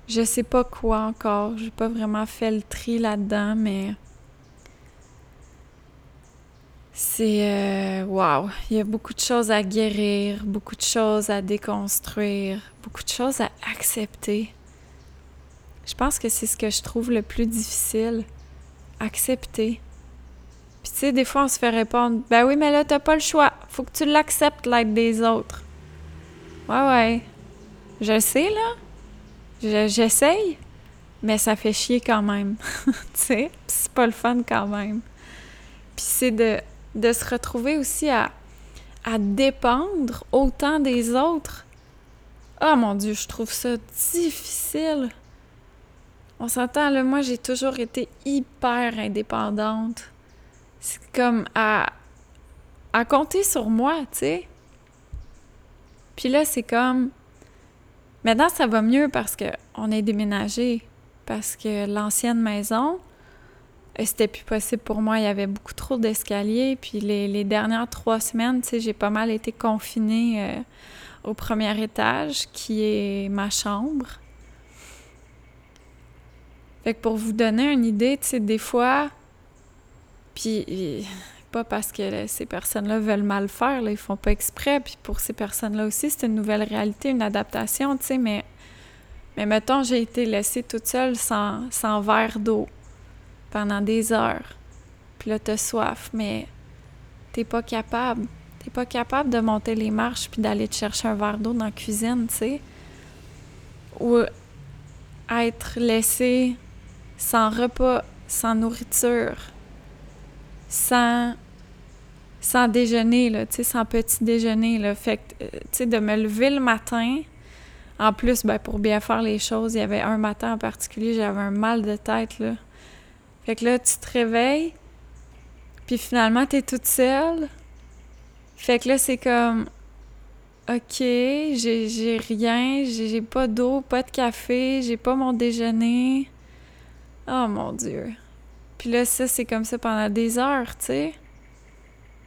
Je sais pas quoi encore. J'ai pas vraiment fait le tri là-dedans, mais c'est euh, wow. Il y a beaucoup de choses à guérir, beaucoup de choses à déconstruire, beaucoup de choses à accepter. Je pense que c'est ce que je trouve le plus difficile. Accepter. Des fois, on se fait répondre Ben oui, mais là, t'as pas le choix. Faut que tu l'acceptes, l'aide des autres. Ouais, ouais. Je sais, là. J'essaye. Mais ça fait chier quand même. tu sais? c'est pas le fun quand même. Puis c'est de, de se retrouver aussi à, à dépendre autant des autres. Oh mon Dieu, je trouve ça difficile. On s'entend, là, moi, j'ai toujours été hyper indépendante c'est comme à, à compter sur moi, tu sais. Puis là, c'est comme. Maintenant, ça va mieux parce qu'on est déménagé. Parce que l'ancienne maison, euh, c'était plus possible pour moi. Il y avait beaucoup trop d'escaliers. Puis les, dernières trois semaines, tu sais, j'ai pas mal été confinée euh, au premier étage, qui est ma chambre. Fait que pour vous donner une idée, tu sais, des fois, puis, pas parce que ces personnes-là veulent mal faire, là, ils font pas exprès. Puis pour ces personnes-là aussi, c'est une nouvelle réalité, une adaptation, tu sais, mais, mais mettons, j'ai été laissée toute seule sans, sans verre d'eau pendant des heures. Puis là, t'as soif, mais t'es pas capable. T'es pas capable de monter les marches puis d'aller te chercher un verre d'eau dans la cuisine, tu sais. Ou être laissé sans repas, sans nourriture sans, déjeuner, là, sans petit déjeuner. Là. Fait que, euh, tu de me lever le matin, en plus, ben, pour bien faire les choses, il y avait un matin en particulier, j'avais un mal de tête, là. Fait que là, tu te réveilles, Puis finalement, t'es toute seule. Fait que là, c'est comme, OK, j'ai rien, j'ai pas d'eau, pas de café, j'ai pas mon déjeuner. Oh mon Dieu. Puis là, ça, c'est comme ça pendant des heures, tu sais.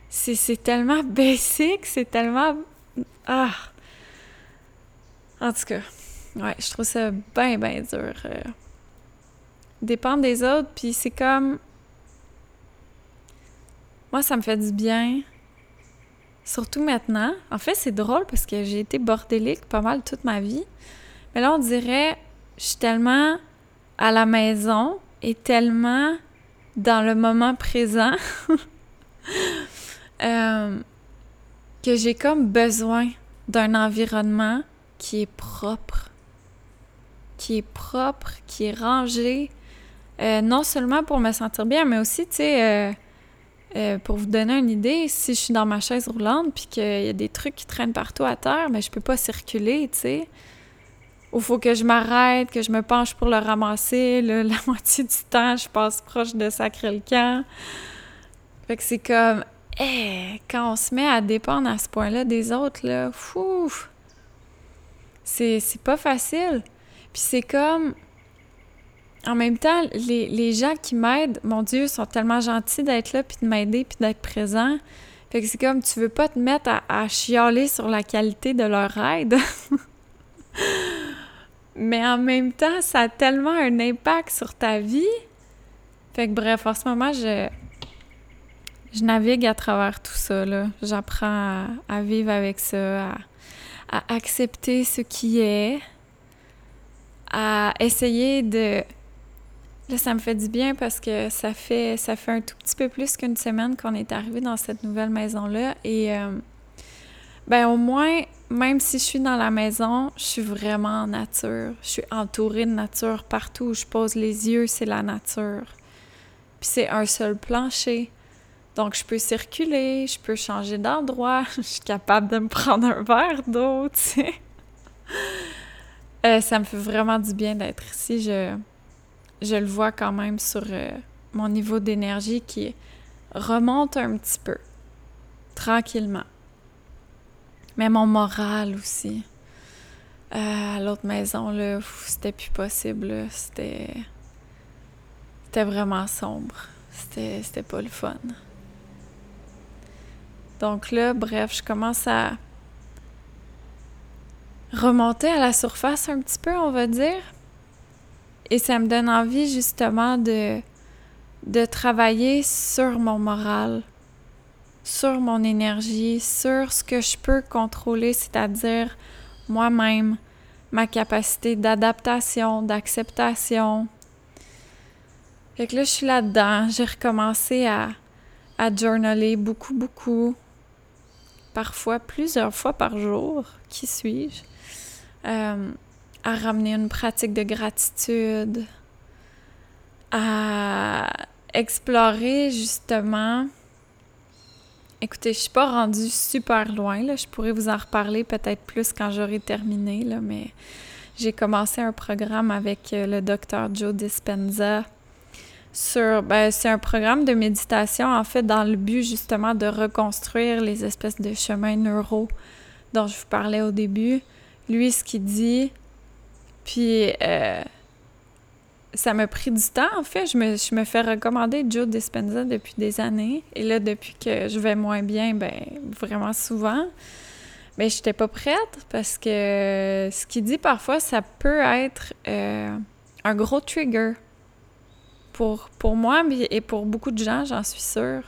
C'est tellement basic, c'est tellement. Ah! En tout cas, ouais, je trouve ça bien, bien dur. Euh, dépendre des autres, puis c'est comme. Moi, ça me fait du bien. Surtout maintenant. En fait, c'est drôle parce que j'ai été bordélique pas mal toute ma vie. Mais là, on dirait, je suis tellement à la maison et tellement dans le moment présent euh, que j'ai comme besoin d'un environnement qui est propre, qui est propre, qui est rangé, euh, non seulement pour me sentir bien, mais aussi, tu sais, euh, pour vous donner une idée, si je suis dans ma chaise roulante puis qu'il y a des trucs qui traînent partout à terre, mais je peux pas circuler, tu sais. Ou faut que je m'arrête, que je me penche pour le ramasser. la moitié du temps, je passe proche de sacrer le camp. Fait que c'est comme, quand on se met à dépendre à ce point-là des autres, là, fou, c'est pas facile. Puis c'est comme, en même temps, les, gens qui m'aident, mon Dieu, sont tellement gentils d'être là, puis de m'aider, puis d'être présents. Fait que c'est comme, tu veux pas te mettre à, à chialer sur la qualité de leur aide? Mais en même temps, ça a tellement un impact sur ta vie. Fait que bref, en ce moment, je, je navigue à travers tout ça. J'apprends à, vivre avec ça, à, accepter ce qui est, à essayer de... Là, ça me fait du bien parce que ça fait, ça fait un tout petit peu plus qu'une semaine qu'on est arrivé dans cette nouvelle maison-là. Et euh, ben au moins, même si je suis dans la maison, je suis vraiment en nature. Je suis entourée de nature partout où je pose les yeux, c'est la nature. Puis c'est un seul plancher. Donc je peux circuler, je peux changer d'endroit, je suis capable de me prendre un verre d'eau. Euh, ça me fait vraiment du bien d'être ici. Je, je le vois quand même sur euh, mon niveau d'énergie qui remonte un petit peu, tranquillement. Mais mon moral aussi. Euh, à l'autre maison, là, c'était plus possible. C'était. C'était vraiment sombre. C'était pas le fun. Donc là, bref, je commence à remonter à la surface un petit peu, on va dire. Et ça me donne envie justement de, de travailler sur mon moral, sur mon énergie, sur ce que je peux contrôler, c'est-à-dire moi-même, ma capacité d'adaptation, d'acceptation. Fait que là, je suis là-dedans. J'ai recommencé à, à journaler beaucoup, beaucoup. Parfois plusieurs fois par jour. Qui suis-je? Euh, à ramener une pratique de gratitude. À explorer justement Écoutez, je suis pas rendue super loin. Là. Je pourrais vous en reparler peut-être plus quand j'aurai terminé, là, mais j'ai commencé un programme avec euh, le docteur Joe Dispenza sur. Ben, c'est un programme de méditation, en fait, dans le but justement de reconstruire les espèces de chemins neuraux dont je vous parlais au début. Lui, ce qu'il dit, puis euh, ça m'a pris du temps, en fait. Je me, je me fais recommander Joe Dispenza depuis des années. Et là, depuis que je vais moins bien, ben vraiment souvent. Mais je n'étais pas prête parce que ce qu'il dit parfois, ça peut être euh, un gros trigger pour, pour moi et pour beaucoup de gens, j'en suis sûre.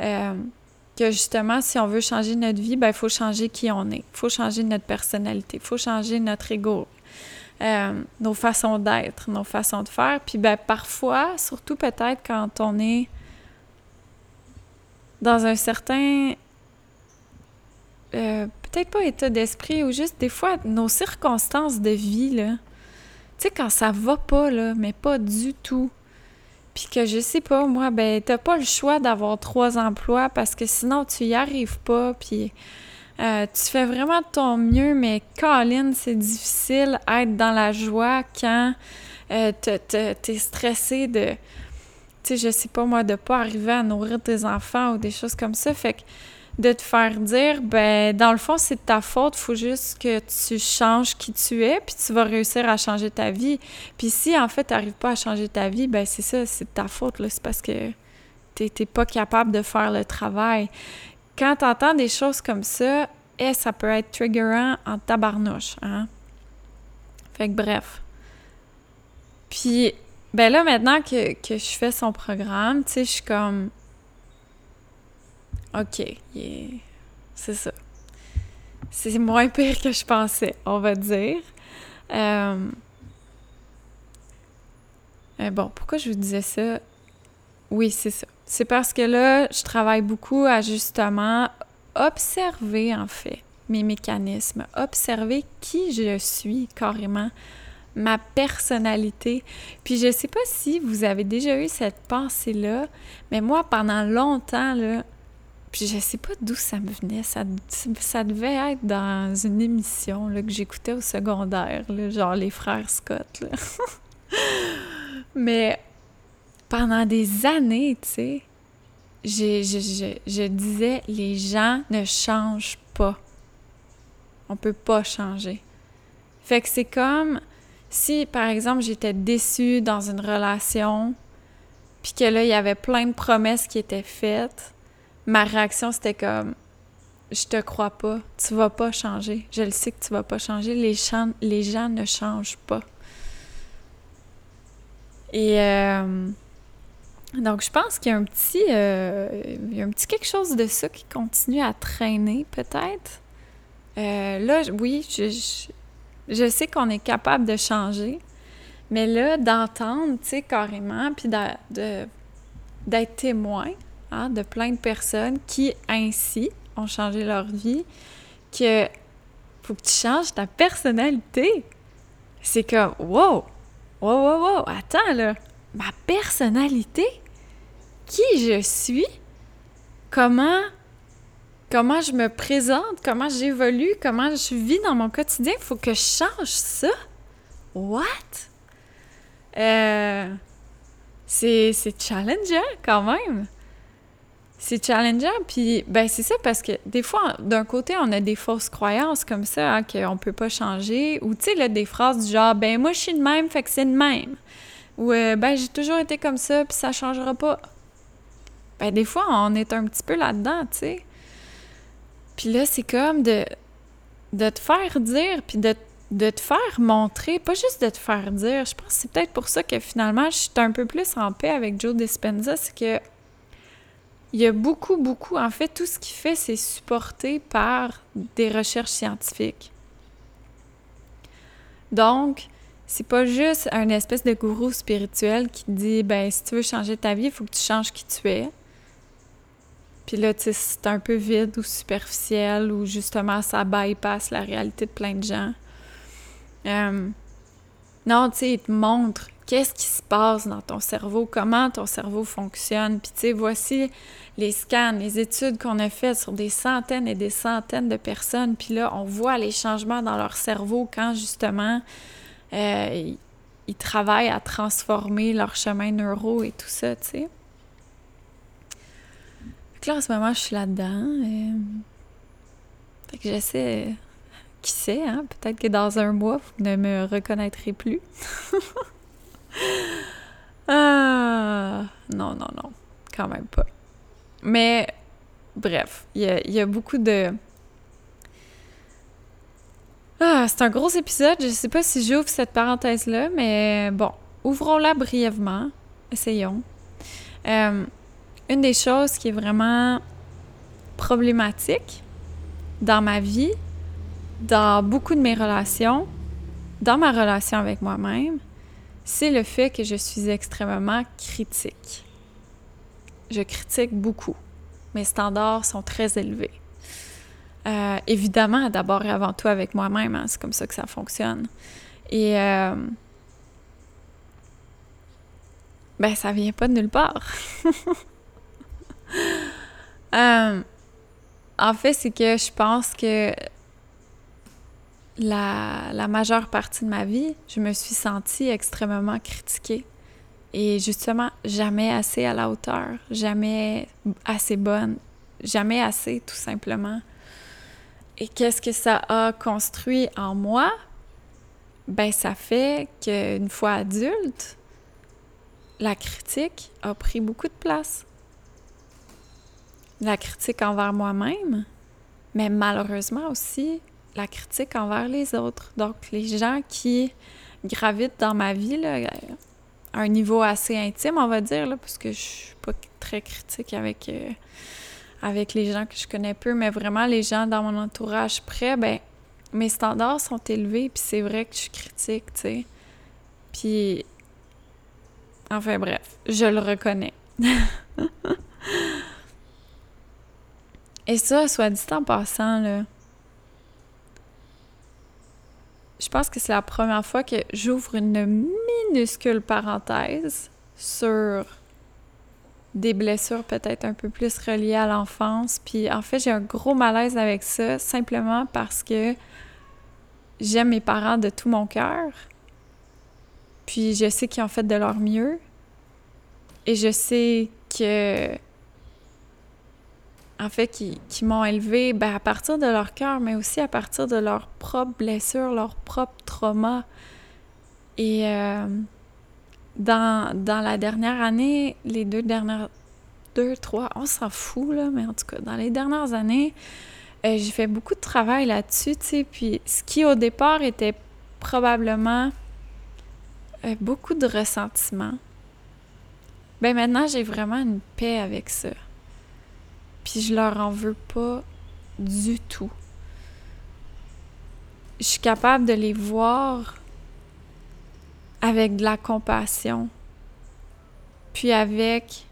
Euh, que justement, si on veut changer notre vie, ben, il faut changer qui on est. Il faut changer notre personnalité. Il faut changer notre ego. Euh, nos façons d'être, nos façons de faire. Puis ben, parfois, surtout peut-être quand on est dans un certain, euh, peut-être pas état d'esprit, ou juste des fois nos circonstances de vie, là, tu sais, quand ça va pas, là, mais pas du tout, puis que je sais pas, moi, ben, t'as pas le choix d'avoir trois emplois parce que sinon tu y arrives pas, puis euh, tu fais vraiment ton mieux, mais Colin, c'est difficile d'être dans la joie quand euh, t'es stressé de, tu sais, je sais pas moi, de pas arriver à nourrir tes enfants ou des choses comme ça. Fait que de te faire dire, ben, dans le fond, c'est de ta faute, faut juste que tu changes qui tu es, puis tu vas réussir à changer ta vie. Puis si, en fait, tu n'arrives pas à changer ta vie, ben, c'est ça, c'est de ta faute, là. C'est parce que tu n'es pas capable de faire le travail. Quand tu entends des choses comme ça, eh, ça peut être triggerant en tabarnouche, hein? Fait que bref. Puis, ben là, maintenant que, que je fais son programme, tu sais, je suis comme OK, c'est ça. C'est moins pire que je pensais, on va dire. Euh, euh, bon, pourquoi je vous disais ça? Oui, c'est ça. C'est parce que là, je travaille beaucoup à justement observer, en fait, mes mécanismes, observer qui je suis carrément, ma personnalité. Puis je sais pas si vous avez déjà eu cette pensée-là, mais moi, pendant longtemps, là, puis je sais pas d'où ça me venait. Ça, devait être dans une émission là, que j'écoutais au secondaire, genre les frères Scott. Mais pendant des années, tu sais, je, je, je, disais les gens ne changent pas. On peut pas changer. Fait que c'est comme si, par exemple, j'étais déçue dans une relation, puis que là, il y avait plein de promesses qui étaient faites ma réaction, c'était comme Je te crois pas, tu vas pas changer. Je le sais que tu vas pas changer. Les, les gens ne changent pas. Et euh, donc, je pense qu'il y a un petit, euh, il y a un petit quelque chose de ça qui continue à traîner, peut-être. Euh, là, oui, je, je, sais qu'on est capable de changer, mais là, d'entendre, tu sais, carrément, puis d'être témoin, Hein, de plein de personnes qui, ainsi, ont changé leur vie, que faut que tu changes ta personnalité. C'est comme, wow, wow, wow, wow, attends là, ma personnalité, qui je suis, comment, comment je me présente, comment j'évolue, comment je vis dans mon quotidien, il faut que je change ça. What? Euh, c'est challengeant quand même c'est challengeant, puis ben c'est ça parce que des fois, d'un côté, on a des fausses croyances comme ça, hein, qu'on peut pas changer, ou tu sais, des phrases du genre, ben moi je suis de même, fait que c'est de même, ou euh, ben j'ai toujours été comme ça, puis ça changera pas. Ben des fois, on est un petit peu là-dedans, tu sais. Puis là, c'est comme de, de te faire dire, puis de, de te faire montrer, pas juste de te faire dire. Je pense que c'est peut-être pour ça que finalement, je suis un peu plus en paix avec Joe Dispenza, c'est que il y a beaucoup, beaucoup. En fait, tout ce qu'il fait, c'est supporté par des recherches scientifiques. Donc, c'est pas juste un espèce de gourou spirituel qui dit ben si tu veux changer ta vie, il faut que tu changes qui tu es. Puis là, tu sais, c'est un peu vide ou superficiel ou justement ça bypass la réalité de plein de gens. Euh, non, tu sais, il te montre qu'est-ce qui se passe dans ton cerveau, comment ton cerveau fonctionne. Puis tu sais, voici les scans, les études qu'on a faites sur des centaines et des centaines de personnes. Puis là, on voit les changements dans leur cerveau quand justement euh, ils travaillent à transformer leur chemin neuro et tout ça, tu sais. Là, en ce moment, je suis là-dedans. Et... Euh, fait que j'essaie... Qui sait, hein? Peut-être que dans un mois, vous ne me reconnaîtrez plus. ah, non, non, non, quand même pas. Mais bref, il y a, beaucoup de... Ah, c'est un gros épisode. Je sais pas si j'ouvre cette parenthèse-là, mais bon, ouvrons-la brièvement. Essayons. Euh, une des choses qui est vraiment problématique dans ma vie, dans beaucoup de mes relations, dans ma relation avec moi-même, c'est le fait que je suis extrêmement critique. Je critique beaucoup. Mes standards sont très élevés. Euh, évidemment, d'abord et avant tout avec moi-même, hein, c'est comme ça que ça fonctionne. Et euh, ben, ça vient pas de nulle part. Euh, en fait, c'est que je pense que la, majeure partie de ma vie, je me suis sentie extrêmement critiquée Et justement, jamais assez à la hauteur, jamais assez bonne, jamais assez tout simplement. Et qu'est-ce que ça a construit en moi? Ben, ça fait qu'une fois adulte, la critique a pris beaucoup de place. La critique envers moi-même, mais malheureusement aussi la critique envers les autres. Donc, les gens qui gravitent dans ma vie, à un niveau assez intime, on va dire, là, parce que je suis pas très critique avec, euh, avec les gens que je connais peu, mais vraiment les gens dans mon entourage près, ben mes standards sont élevés, puis c'est vrai que je suis critique, tu sais. Puis, enfin bref, je le reconnais. Et ça, soit dit en passant, là, je pense que c'est la première fois que j'ouvre une minuscule parenthèse sur des blessures peut-être un peu plus reliées à l'enfance. Puis en fait, j'ai un gros malaise avec ça, simplement parce que j'aime mes parents de tout mon cœur. Puis je sais qu'ils ont fait de leur mieux. Et je sais que en fait, qui, m'ont élevé ben, à partir de leur cœur, mais aussi à partir de leurs propres blessures, leurs propres traumas. Et euh, dans, la dernière année, les deux dernières, deux, trois, on s'en fout, là, mais en tout cas, dans les dernières années, euh, j'ai fait beaucoup de travail là-dessus, tu sais, puis ce qui au départ était probablement euh, beaucoup de ressentiment, ben maintenant, j'ai vraiment une paix avec ça. Puis je leur en veux pas du tout. Je suis capable de les voir avec de la compassion, puis avec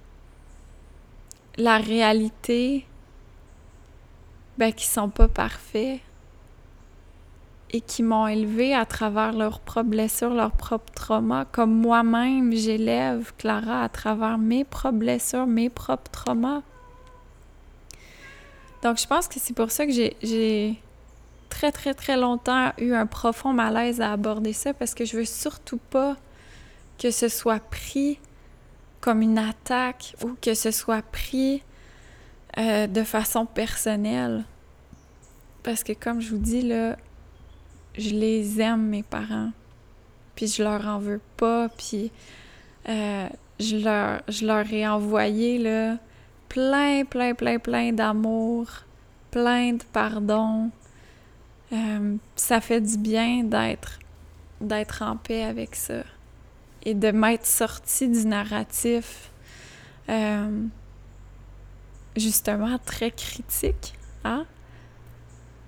la réalité ben, qui sont pas parfaits et qui m'ont élevé à travers leurs propres blessures, leurs propres traumas, comme moi-même j'élève Clara à travers mes propres blessures, mes propres traumas. Donc, je pense que c'est pour ça que j'ai très, très, très longtemps eu un profond malaise à aborder ça parce que je veux surtout pas que ce soit pris comme une attaque ou que ce soit pris euh, de façon personnelle. Parce que, comme je vous dis, là, je les aime, mes parents. Puis je leur en veux pas. Puis euh, je, leur, je leur ai envoyé, là, plein, plein, plein, plein d'amour, plein de pardon. Euh, ça fait du bien d'être d'être en paix avec ça et de m'être sorti du narratif euh, justement très critique, hein?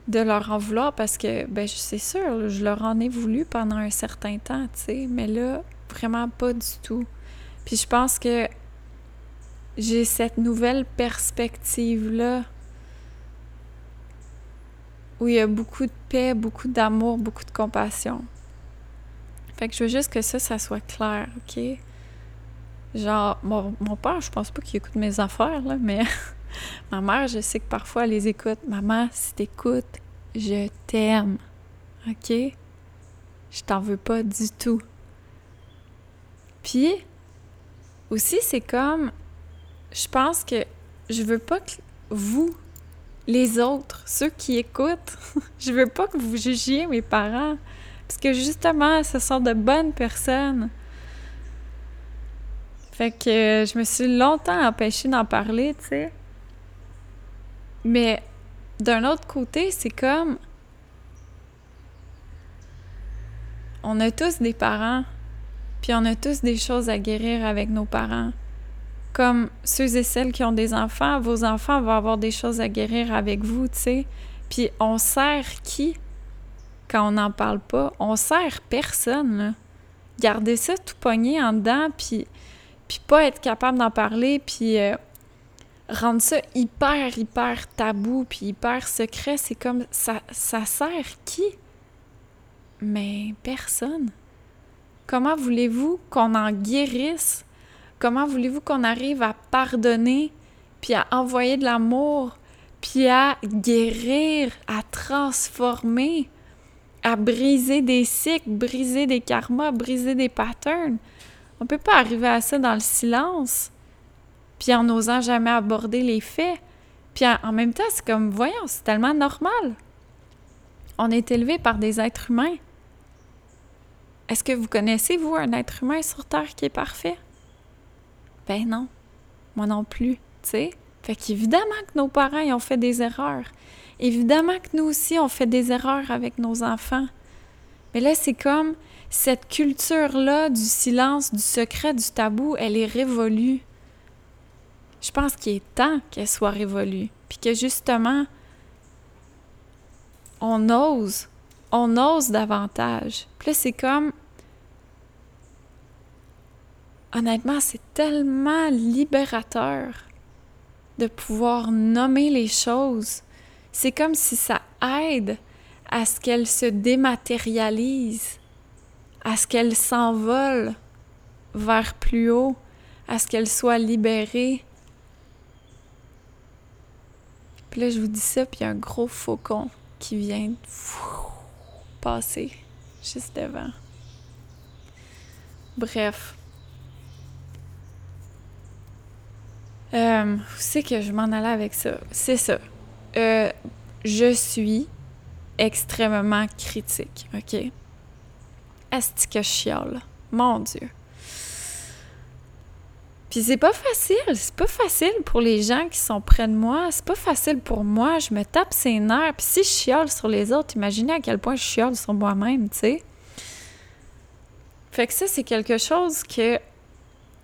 De leur en vouloir parce que, ben, c'est sûr, je leur en ai voulu pendant un certain temps, tu sais, mais là, vraiment pas du tout. Puis je pense que j'ai cette nouvelle perspective-là où il y a beaucoup de paix, beaucoup d'amour, beaucoup de compassion. Fait que je veux juste que ça, ça soit clair, OK? Genre, mon, mon père, je pense pas qu'il écoute mes affaires, là, mais ma mère, je sais que parfois elle les écoute. Maman, si t'écoutes, je t'aime, OK? Je t'en veux pas du tout. Puis, aussi, c'est comme je pense que je veux pas que vous, les autres, ceux qui écoutent, je veux pas que vous jugiez mes parents. Parce que justement, ce sont de bonnes personnes. Fait que je me suis longtemps empêchée d'en parler, tu sais. Mais d'un autre côté, c'est comme. On a tous des parents, puis on a tous des choses à guérir avec nos parents comme ceux et celles qui ont des enfants, vos enfants vont avoir des choses à guérir avec vous, tu sais. Puis on sert qui quand on n'en parle pas? On sert personne, là. Garder ça tout pogné en dedans, puis, puis pas être capable d'en parler, puis euh, rendre ça hyper, hyper tabou, puis hyper secret, c'est comme ça, ça sert qui? Mais personne. Comment voulez-vous qu'on en guérisse Comment voulez-vous qu'on arrive à pardonner, puis à envoyer de l'amour, puis à guérir, à transformer, à briser des cycles, briser des karmas, briser des patterns, On peut pas arriver à ça dans le silence, puis en n'osant jamais aborder les faits. Puis en même temps, c'est comme, voyons, c'est tellement normal. On est élevé par des êtres humains. Est-ce que vous connaissez, vous, un être humain sur Terre qui est parfait? Ben non. Moi non plus, tu sais. Fait qu'évidemment que nos parents ils ont fait des erreurs. Évidemment que nous aussi, on fait des erreurs avec nos enfants. Mais là, c'est comme cette culture-là du silence, du secret, du tabou, elle est révolue. Je pense qu'il est temps qu'elle soit révolue. Puis que justement, on ose. On ose davantage. Puis là, c'est comme. Honnêtement, c'est tellement libérateur de pouvoir nommer les choses. C'est comme si ça aide à ce qu'elles se dématérialisent, à ce qu'elles s'envolent vers plus haut, à ce qu'elles soient libérées. Puis là, je vous dis ça, puis il y a un gros faucon qui vient passer juste devant. Bref. Euh, vous savez que je m'en allais avec ça? C'est ça. Euh, je suis extrêmement critique, OK? Est-ce que je chiale? Mon Dieu. Puis c'est pas facile, c'est pas facile pour les gens qui sont près de moi, c'est pas facile pour moi, je me tape ses nerfs, puis si je chiale sur les autres, imaginez à quel point je chiale sur moi-même, tu sais. Fait que ça, c'est quelque chose que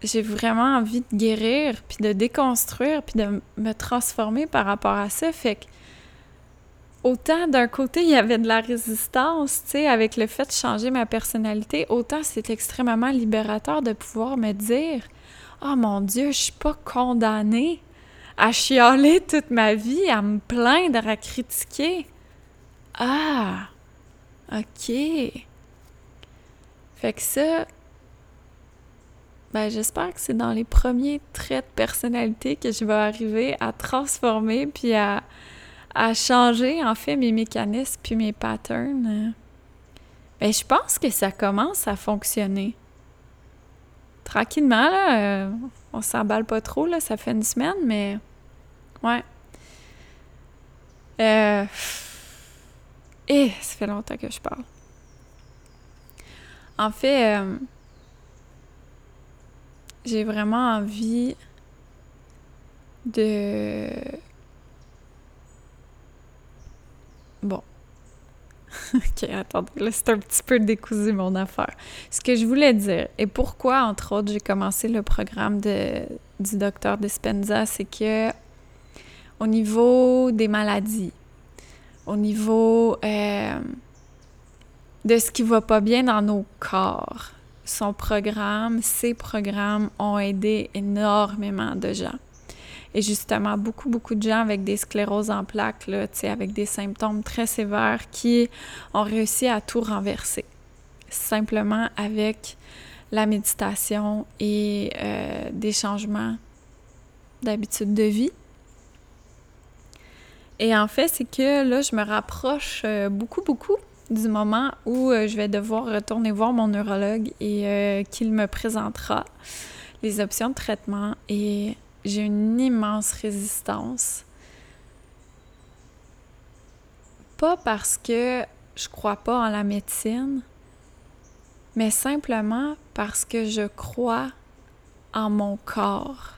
j'ai vraiment envie de guérir, puis de déconstruire, puis de me transformer par rapport à ça. Fait que autant d'un côté, il y avait de la résistance, tu sais, avec le fait de changer ma personnalité, autant c'est extrêmement libérateur de pouvoir me dire Oh mon Dieu, je suis pas condamnée à chialer toute ma vie, à me plaindre, à critiquer. Ah, OK. Fait que ça, ben, j'espère que c'est dans les premiers traits de personnalité que je vais arriver à transformer puis à, à changer, en fait, mes mécanismes puis mes patterns. Ben, je pense que ça commence à fonctionner tranquillement, là, euh, on s'emballe pas trop, là, ça fait une semaine, mais ouais. Euh... Et ça fait longtemps que je parle. En fait, euh, j'ai vraiment envie de... Bon, ok, attendez, là, c'est un petit peu décousu mon affaire. Ce que je voulais dire, et pourquoi, entre autres, j'ai commencé le programme de, du docteur Dispenza, c'est que au niveau des maladies, au niveau euh, de ce qui va pas bien dans nos corps, son programme, ses programmes ont aidé énormément de gens. Et justement, beaucoup, beaucoup de gens avec des scléroses en plaques, là, avec des symptômes très sévères qui ont réussi à tout renverser. Simplement avec la méditation et euh, des changements d'habitude de vie. Et en fait, c'est que là, je me rapproche euh, beaucoup, beaucoup du moment où euh, je vais devoir retourner voir mon neurologue et qu'il me présentera les options de traitement et j'ai une immense résistance. Pas parce que je crois pas en la médecine, mais simplement parce que je crois en mon corps.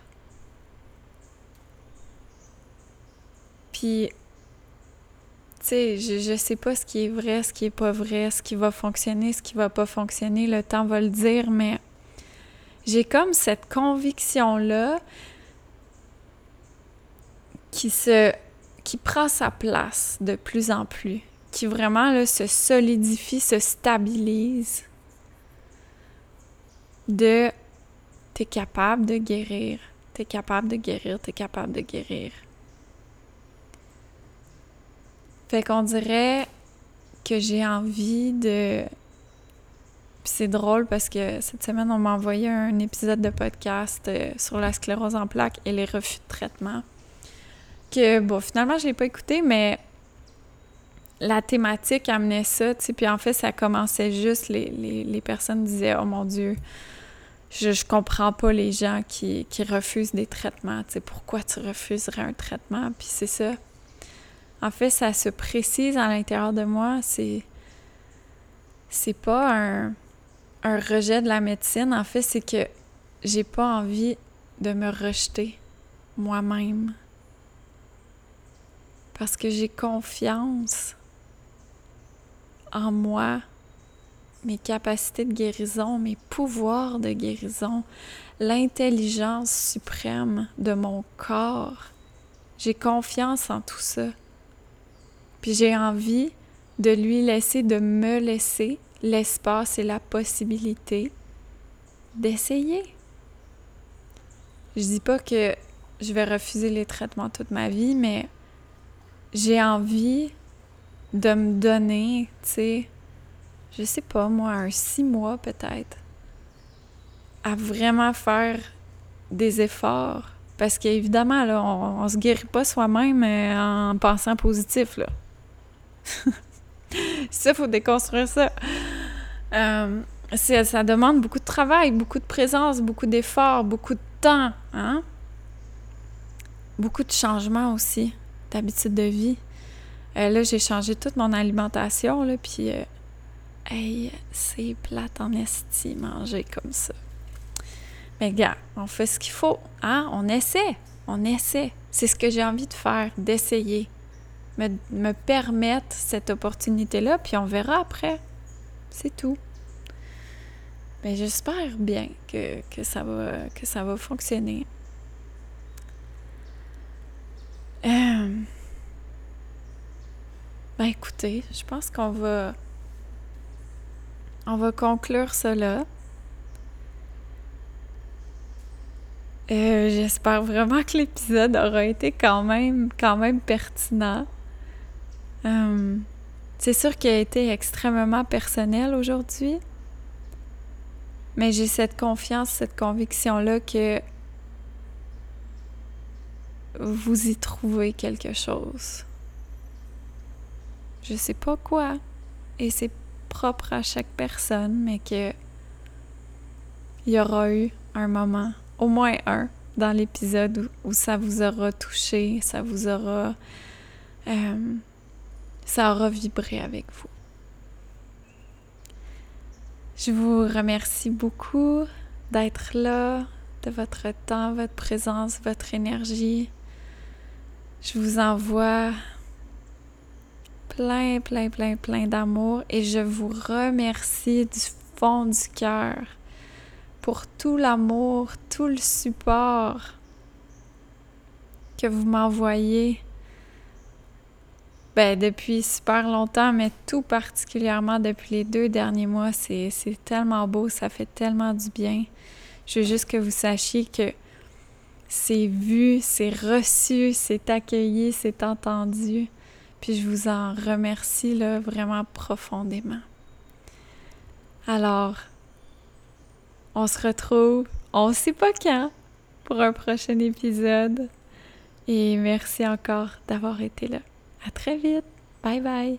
Puis, je, je sais pas ce qui est vrai, ce qui est pas vrai, ce qui va fonctionner, ce qui va pas fonctionner, le temps va le dire, mais j'ai comme cette conviction-là qui se qui prend sa place de plus en plus, qui vraiment là, se solidifie, se stabilise de t'es capable de guérir, t'es capable de guérir, t'es capable de guérir. Fait qu'on dirait que j'ai envie de puis c'est drôle parce que cette semaine, on m'a envoyé un épisode de podcast euh, sur la sclérose en plaques et les refus de traitement que, bon, finalement, je l'ai pas écouté, mais la thématique amenait ça, tu sais, puis en fait, ça commençait juste, les, les, personnes disaient « Oh mon Dieu, je, je comprends pas les gens qui, qui refusent des traitements. Tu sais, pourquoi tu refuserais un traitement? Puis c'est ça. En fait, ça se précise à l'intérieur de moi. C'est. C'est pas un, rejet de la médecine. En fait, c'est que j'ai pas envie de me rejeter moi-même. Parce que j'ai confiance en moi, mes capacités de guérison, mes pouvoirs de guérison, l'intelligence suprême de mon corps. J'ai confiance en tout ça. Puis j'ai envie de lui laisser, de me laisser l'espace et la possibilité d'essayer. Je dis pas que je vais refuser les traitements toute ma vie, mais j'ai envie de me donner, tu sais, je sais pas moi, un six mois peut-être, à vraiment faire des efforts. Parce qu'évidemment, là, on, on se guérit pas soi-même euh, en pensant positif, là. ça, faut déconstruire ça. Euh, ça demande beaucoup de travail, beaucoup de présence, beaucoup d'efforts, beaucoup de temps, hein? Beaucoup de changements aussi, d'habitude de vie. Euh, là, j'ai changé toute mon alimentation, là, puis... Euh, hey, c'est plate en esti manger comme ça. Mais gars, on fait ce qu'il faut, hein? On essaie, on essaie. C'est ce que j'ai envie de faire, d'essayer. Me, me permettre cette opportunité-là, puis on verra après. C'est tout. Mais j'espère bien que, que, ça va, que ça va fonctionner. Euh... Ben écoutez, je pense qu'on va on va conclure cela. Euh, J'espère vraiment que l'épisode aura été quand même, quand même pertinent. Euh, c'est sûr qu'il a été extrêmement personnel aujourd'hui, mais j'ai cette confiance, cette conviction-là que vous y trouvez quelque chose. Je sais pas quoi, et c'est propre à chaque personne, mais que il y aura eu un moment, au moins un, dans l'épisode où, ça vous aura touché, ça vous aura, euh, ça aura vibré avec vous. Je vous remercie beaucoup d'être là, de votre temps, votre présence, votre énergie. Je vous envoie plein, plein, plein, plein d'amour et je vous remercie du fond du cœur pour tout l'amour, tout le support que vous m'envoyez ben, depuis super longtemps, mais tout particulièrement depuis les deux derniers mois. C'est tellement beau, ça fait tellement du bien. Je veux juste que vous sachiez que c'est vu, c'est reçu, c'est accueilli, c'est entendu. Puis je vous en remercie là, vraiment profondément. Alors, on se retrouve, on ne sait pas quand, pour un prochain épisode. Et merci encore d'avoir été là. À très vite. Bye bye.